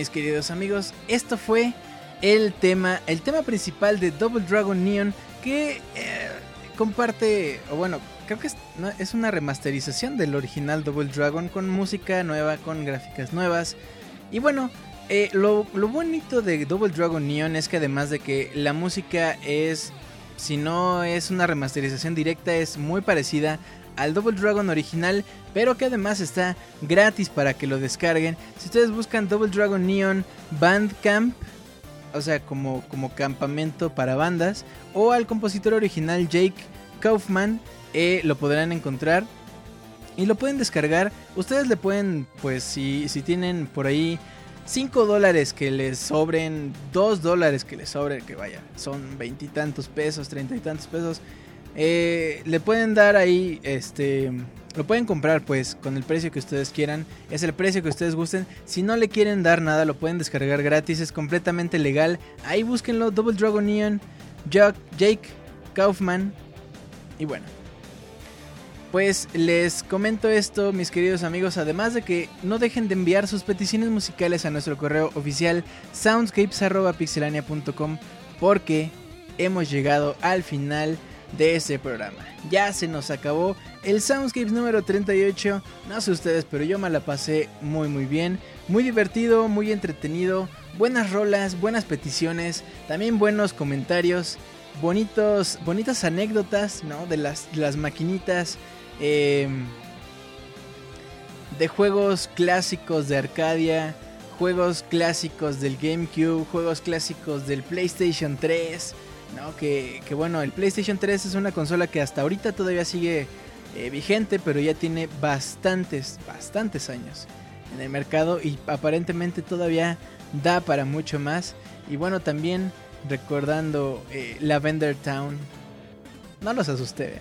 mis queridos amigos, esto fue el tema, el tema principal de Double Dragon Neon que eh, comparte, o bueno, creo que es, una remasterización del original Double Dragon con música nueva, con gráficas nuevas. Y bueno, eh, lo, lo bonito de Double Dragon Neon es que además de que la música es, si no es una remasterización directa, es muy parecida al Double Dragon original, pero que además está gratis para que lo descarguen. Si ustedes buscan Double Dragon Neon Bandcamp, o sea, como, como campamento para bandas, o al compositor original Jake Kaufman, eh, lo podrán encontrar y lo pueden descargar. Ustedes le pueden, pues, si, si tienen por ahí 5 dólares que les sobren, 2 dólares que les sobren, que vaya, son veintitantos pesos, treinta y tantos pesos eh, le pueden dar ahí, este, lo pueden comprar pues con el precio que ustedes quieran, es el precio que ustedes gusten. Si no le quieren dar nada, lo pueden descargar gratis, es completamente legal. Ahí búsquenlo, Double Dragon Neon, Jake Kaufman. Y bueno, pues les comento esto, mis queridos amigos, además de que no dejen de enviar sus peticiones musicales a nuestro correo oficial soundscapes.pixelania.com porque hemos llegado al final de este programa. Ya se nos acabó el Soundscapes número 38. No sé ustedes, pero yo me la pasé muy muy bien. Muy divertido, muy entretenido. Buenas rolas, buenas peticiones, también buenos comentarios. Bonitos, bonitas anécdotas, ¿no? De las, las maquinitas. Em, de juegos clásicos de Arcadia. Juegos clásicos del GameCube. Juegos clásicos del PlayStation 3 Que, bueno, el PlayStation 3 es una consola que hasta ahorita todavía sigue eh, vigente, pero ya tiene bastantes, bastantes años en el mercado y aparentemente todavía da para mucho más. Y bueno, también recordando eh, Lavender Town, no los asusté.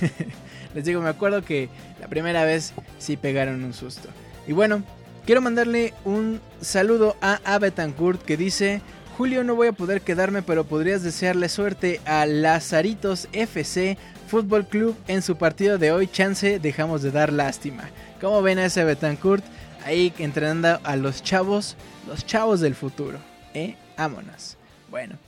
Les digo, me acuerdo que la primera vez sí pegaron un susto. Y bueno, quiero mandarle un saludo a Abetancourt que dice... Julio no voy a poder quedarme, pero podrías desearle suerte a Lazaritos FC Fútbol Club en su partido de hoy. Chance, dejamos de dar lástima. ¿Cómo ven a ese Betancourt? Ahí entrenando a los chavos, los chavos del futuro. ¿Eh? Vámonos. Bueno.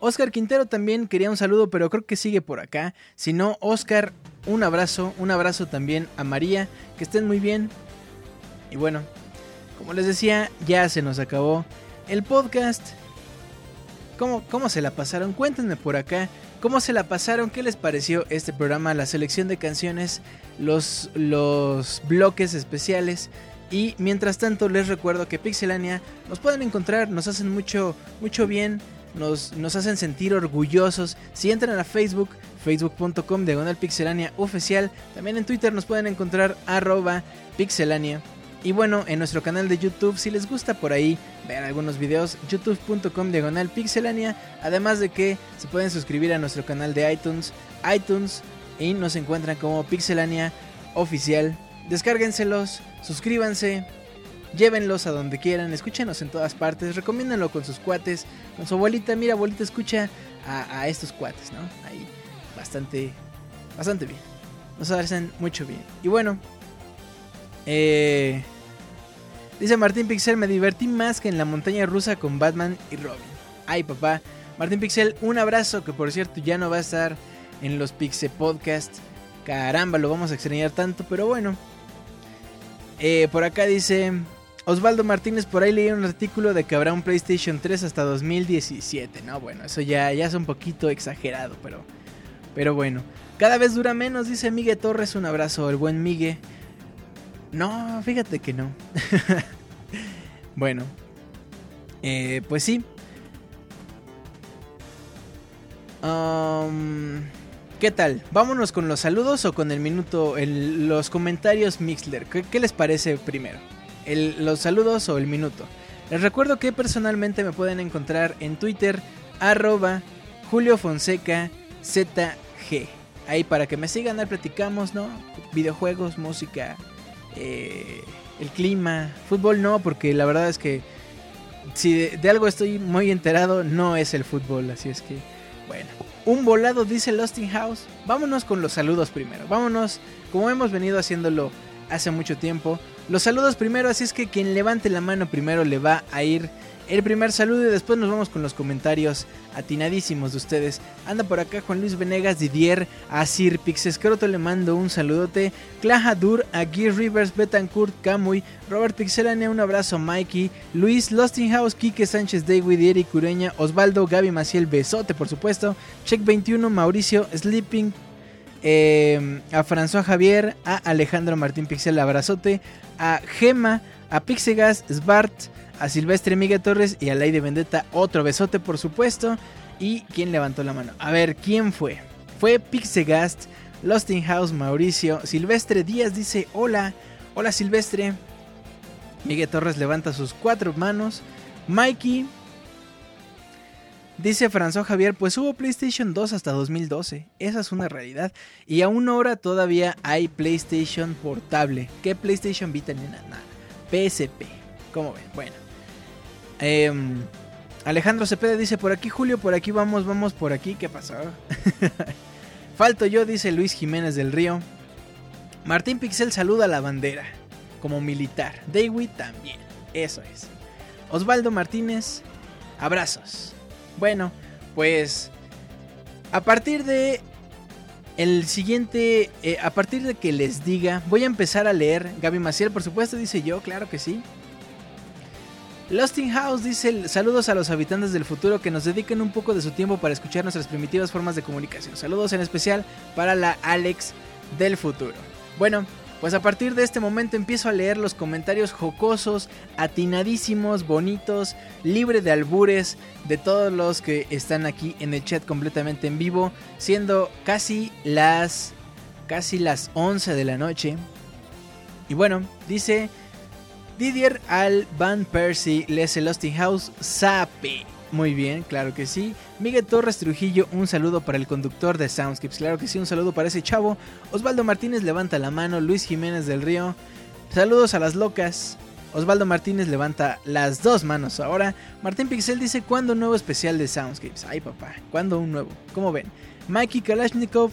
Oscar Quintero también quería un saludo, pero creo que sigue por acá. Si no, Oscar, un abrazo, un abrazo también a María, que estén muy bien. Y bueno, como les decía, ya se nos acabó el podcast. ¿Cómo, se la pasaron? Cuéntenme por acá. ¿Cómo se la pasaron? ¿Qué les pareció este programa? La selección de canciones, los, los bloques especiales. Y mientras tanto les recuerdo que Pixelania nos pueden encontrar, nos hacen mucho, mucho bien, nos, nos hacen sentir orgullosos. Si entran a Facebook, facebook.com diagonal pixelania oficial, también en Twitter nos pueden encontrar arroba pixelania. Y bueno, en nuestro canal de YouTube, si les gusta por ahí ver algunos videos, youtube.com diagonal pixelania. Además de que se pueden suscribir a nuestro canal de iTunes, iTunes, y nos encuentran como pixelania oficial. Descárguenselos, suscríbanse, llévenlos a donde quieran, escúchenos en todas partes, recomiéndanlo con sus cuates, con su abuelita. Mira, abuelita, escucha a, estos cuates, ¿no? Ahí, bastante, bastante bien. Nos hacen mucho bien. Y bueno, eh, Dice Martín Pixel, me divertí más que en la montaña rusa con Batman y Robin. Ay, papá. Martín Pixel, un abrazo que por cierto ya no va a estar en los Pixel Podcast. Caramba, lo vamos a extrañar tanto, pero bueno. Eh, por acá dice Osvaldo Martínez, por ahí leí un artículo de que habrá un PlayStation 3 hasta 2017. No, bueno, eso ya, ya es un poquito exagerado, pero, pero bueno. Cada vez dura menos, dice Miguel Torres. Un abrazo, el buen Miguel. No, fíjate que no. bueno, eh, pues sí. ¿Qué tal? ¿Vámonos con los saludos o con el minuto, los comentarios Mixler? ¿Qué, les parece primero? ¿Los saludos o el minuto? Les recuerdo que personalmente me pueden encontrar en Twitter, arroba Julio Fonseca ZG. Ahí para que me sigan, ahí platicamos, ¿no? Videojuegos, música, eh, el clima. Fútbol no, porque la verdad es que si de, algo estoy muy enterado, no es el fútbol. Así es que, bueno. Un volado, dice Losting House. Vámonos con los saludos primero. Vámonos, como hemos venido haciéndolo hace mucho tiempo. los saludos primero, así es que quien levante la mano primero le va a ir el primer saludo y después nos vamos con los comentarios atinadísimos de ustedes. Anda por acá Juan Luis Venegas, Didier, a Sir Pixescroto le mando un saludote. Clajadur, a Gear Rivers, Betancourt, Camuy, Robert Pixelania, un abrazo Mikey, Luis, House, Kike Sánchez, David, Eric Cureña, Osvaldo, Gaby Maciel, besote por supuesto. Check 21, Mauricio, Sleeping, eh, a François Javier, a Alejandro Martín Pixel, abrazote, a Gema, a Pixegas, Svart, a Silvestre Miguel Torres y a Lady Vendetta otro besote por supuesto. ¿Y quién levantó la mano? A ver, ¿quién fue? Fue Pixegast, Lost in House, Mauricio, Silvestre Díaz dice hola, hola Silvestre. Miguel Torres levanta sus cuatro manos. Mikey Dice François Javier, pues hubo PlayStation 2 hasta 2012, esa es una realidad. Y aún ahora todavía hay PlayStation portable. ¿Qué PlayStation Vita ni nada? PSP. ¿Cómo ven? Bueno. Em, Alejandro Cepeda dice, por aquí Julio, por aquí vamos, vamos por aquí. ¿Qué pasó? Falto yo, dice Luis Jiménez del Río. Martín Pixel saluda a la bandera, como militar. David también, eso es. Osvaldo Martínez, abrazos. Bueno, pues a partir de el siguiente, eh, a partir de que les diga, voy a empezar a leer. Gaby Maciel, por supuesto, dice yo, claro que sí. Losting House dice saludos a los habitantes del futuro que nos dediquen un poco de su tiempo para escuchar nuestras primitivas formas de comunicación. Saludos en especial para la Alex del futuro. Bueno, pues a partir de este momento empiezo a leer los comentarios jocosos, atinadísimos, bonitos, libre de albures de todos los que están aquí en el chat completamente en vivo, siendo casi las casi las 11 de la noche. Y bueno, dice Didier Al Van Percy Les House Sape. Muy bien, claro que sí. Miguel Torres Trujillo, un saludo para el conductor de Soundscapes. Claro que sí, un saludo para ese chavo. Osvaldo Martínez levanta la mano. Luis Jiménez del Río. Saludos a las locas. Osvaldo Martínez levanta las dos manos ahora. Martín Pixel dice, ¿cuándo un nuevo especial de Soundscapes? Ay, papá, ¿cuándo un nuevo? ¿Cómo ven? Mikey Kalashnikov...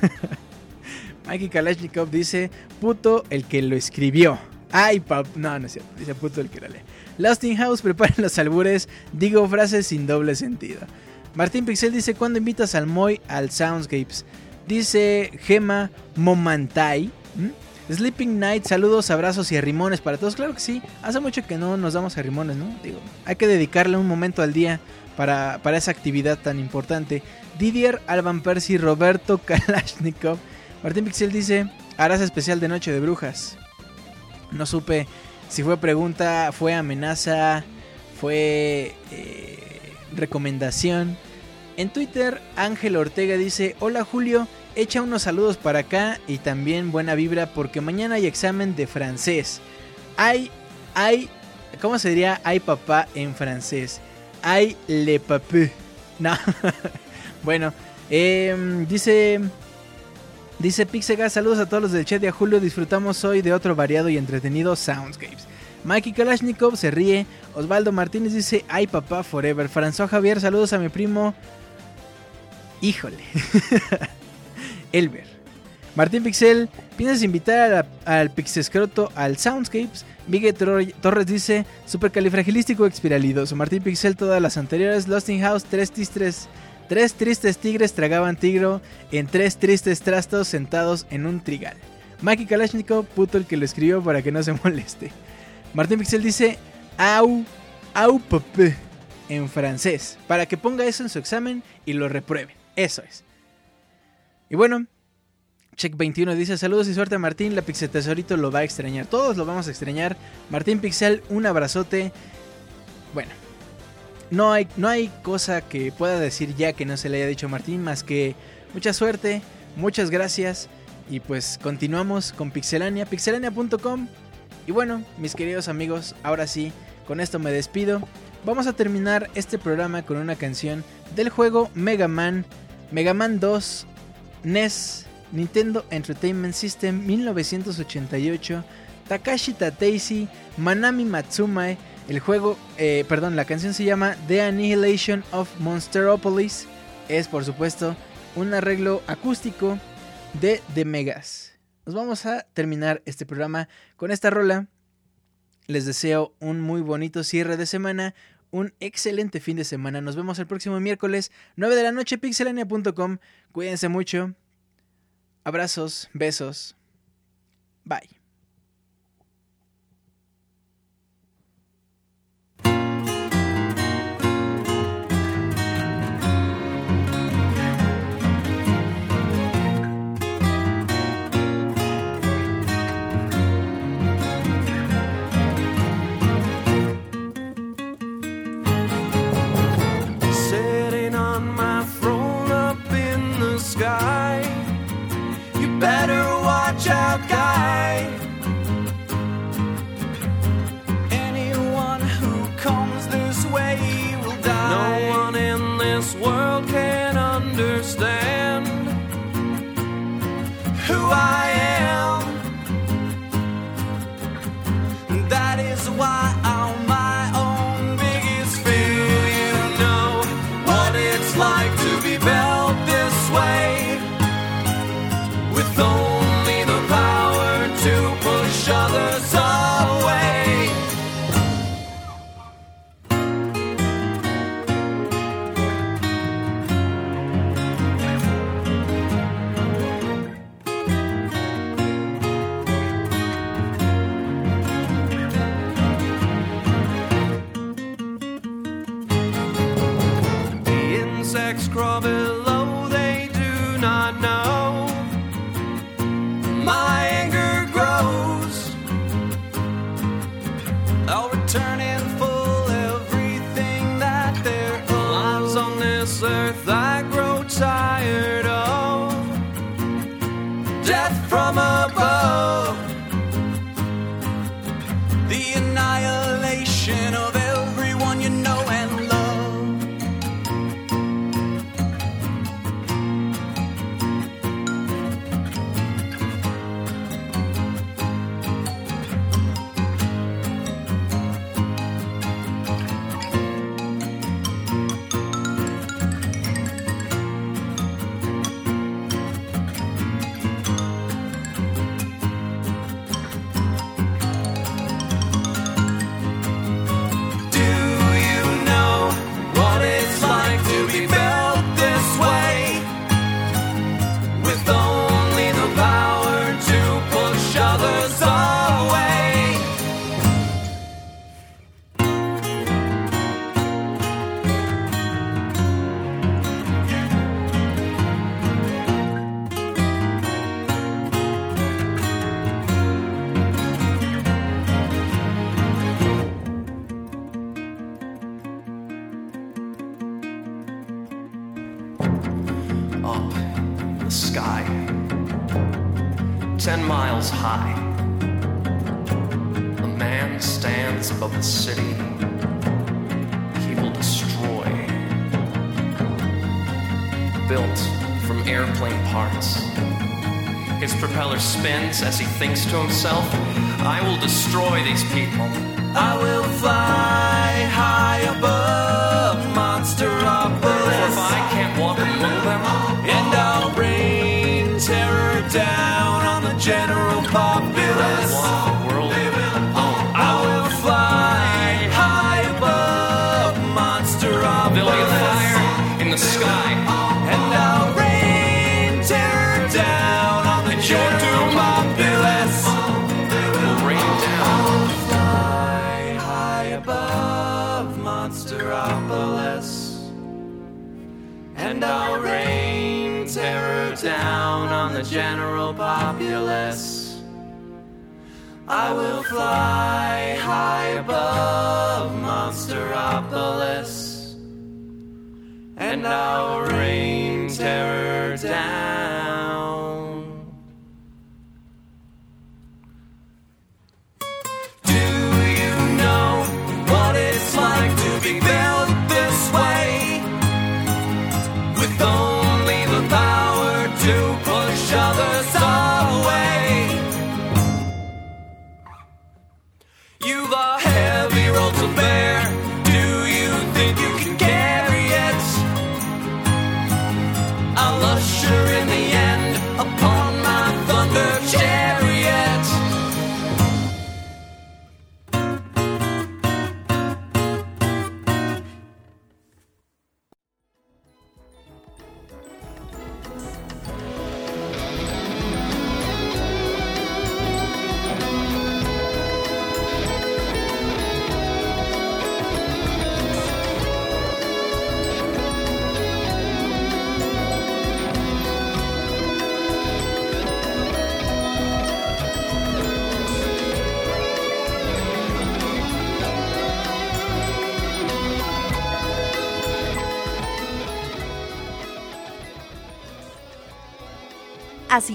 Mikey Kalashnikov dice, puto el que lo escribió. Ay, papá, no, no es cierto, dice puto el que lo lee. Lost in House, preparen los albures, digo frases sin doble sentido. Martín Pixel dice, ¿cuándo invitas al Moy al Soundscapes? Dice Gema Momantai. Sleeping Night, saludos, abrazos y arrimones para todos. Claro que sí, hace mucho que no nos damos arrimones, ¿no? Digo, hay que dedicarle un momento al día para, para esa actividad tan importante. Didier Alban Percy, Roberto Kalashnikov. Martín Pixel dice, harás especial de Noche de Brujas. No supe si fue pregunta, fue amenaza, fue eh, recomendación. En Twitter, Ángel Ortega dice, hola Julio, echa unos saludos para acá y también buena vibra porque mañana hay examen de francés. Hay, hay, ¿cómo se diría hay papá en francés? Hay le papé. No. bueno, em, dice Dice Pixegas, saludos a todos los del chat y a Julio, disfrutamos hoy de otro variado y entretenido Soundscapes. Mikey Kalashnikov se ríe, Osvaldo Martínez dice, ay papá forever. François Javier, saludos a mi primo. Híjole. Elber. Martín Pixel, ¿piensas invitar al Pixescroto al Soundscapes? Miguel Torres dice, supercalifragilístico expiralidoso. Martín Pixel, todas las anteriores. Lost in House, 3 tis 3. Tres tristes tigres tragaban tigro en tres tristes trastos sentados en un trigal. Mikey Kalashnikov, puto el que lo escribió para que no se moleste. Martín Pixel dice au, au papé en francés, para que ponga eso en su examen y lo repruebe. Eso es. Y bueno, Check 21 dice saludos y suerte a Martín, la Pixel Tesorito lo va a extrañar. Todos lo vamos a extrañar. Martín Pixel, un abrazote. Bueno, no hay, no hay cosa que pueda decir ya que no se le haya dicho a Martín más que mucha suerte, muchas gracias y pues continuamos con Pixelania, pixelania.com. Y bueno, mis queridos amigos, ahora sí, con esto me despido. Vamos a terminar este programa con una canción del juego Mega Man, Mega Man 2, NES, Nintendo Entertainment System 1988, Takashi Tateishi, Manami Matsumae el juego, eh, perdón, la canción se llama The Annihilation of Monsteropolis. Es por supuesto un arreglo acústico de The Megas. nos vamos a terminar este programa con esta rola. Les deseo un muy bonito cierre de semana, un excelente fin de semana. Nos vemos el próximo miércoles, 9 de la noche, pixelania.com. Cuídense mucho. Abrazos, besos. Bye. Sky, ten miles high. A man stands above the city. He will destroy. Built from airplane parts. His propeller spins as he thinks to himself, I will destroy these people. I will fly general populace. I will fly high above Monsteropolis. And I'll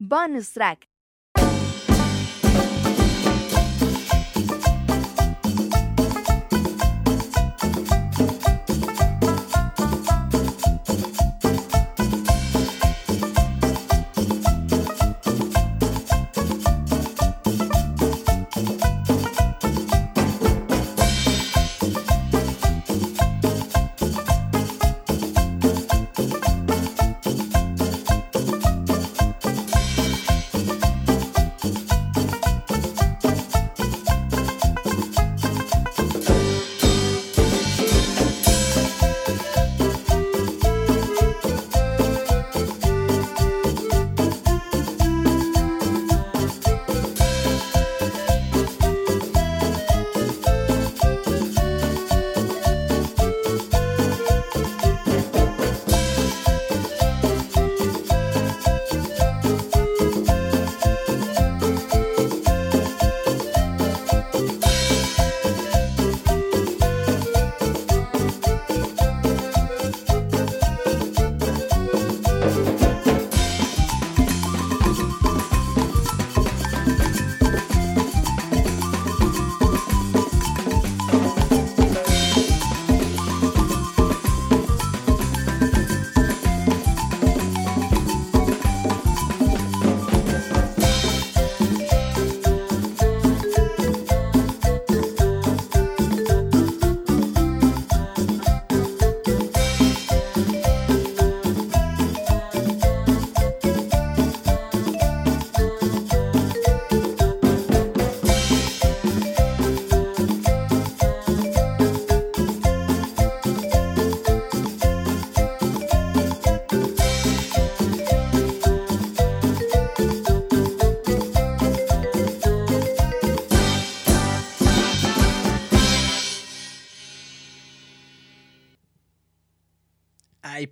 Bonus track.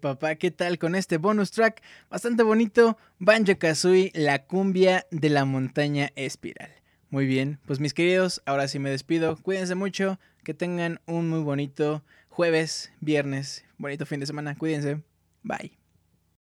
Papá, ¿qué tal con este bonus track? Bastante bonito, Banjo Kazooie, la cumbia de la montaña espiral. Muy bien, pues mis queridos, ahora sí me despido. Cuídense mucho, que tengan un muy bonito jueves, viernes, bonito fin de semana. Cuídense. Bye.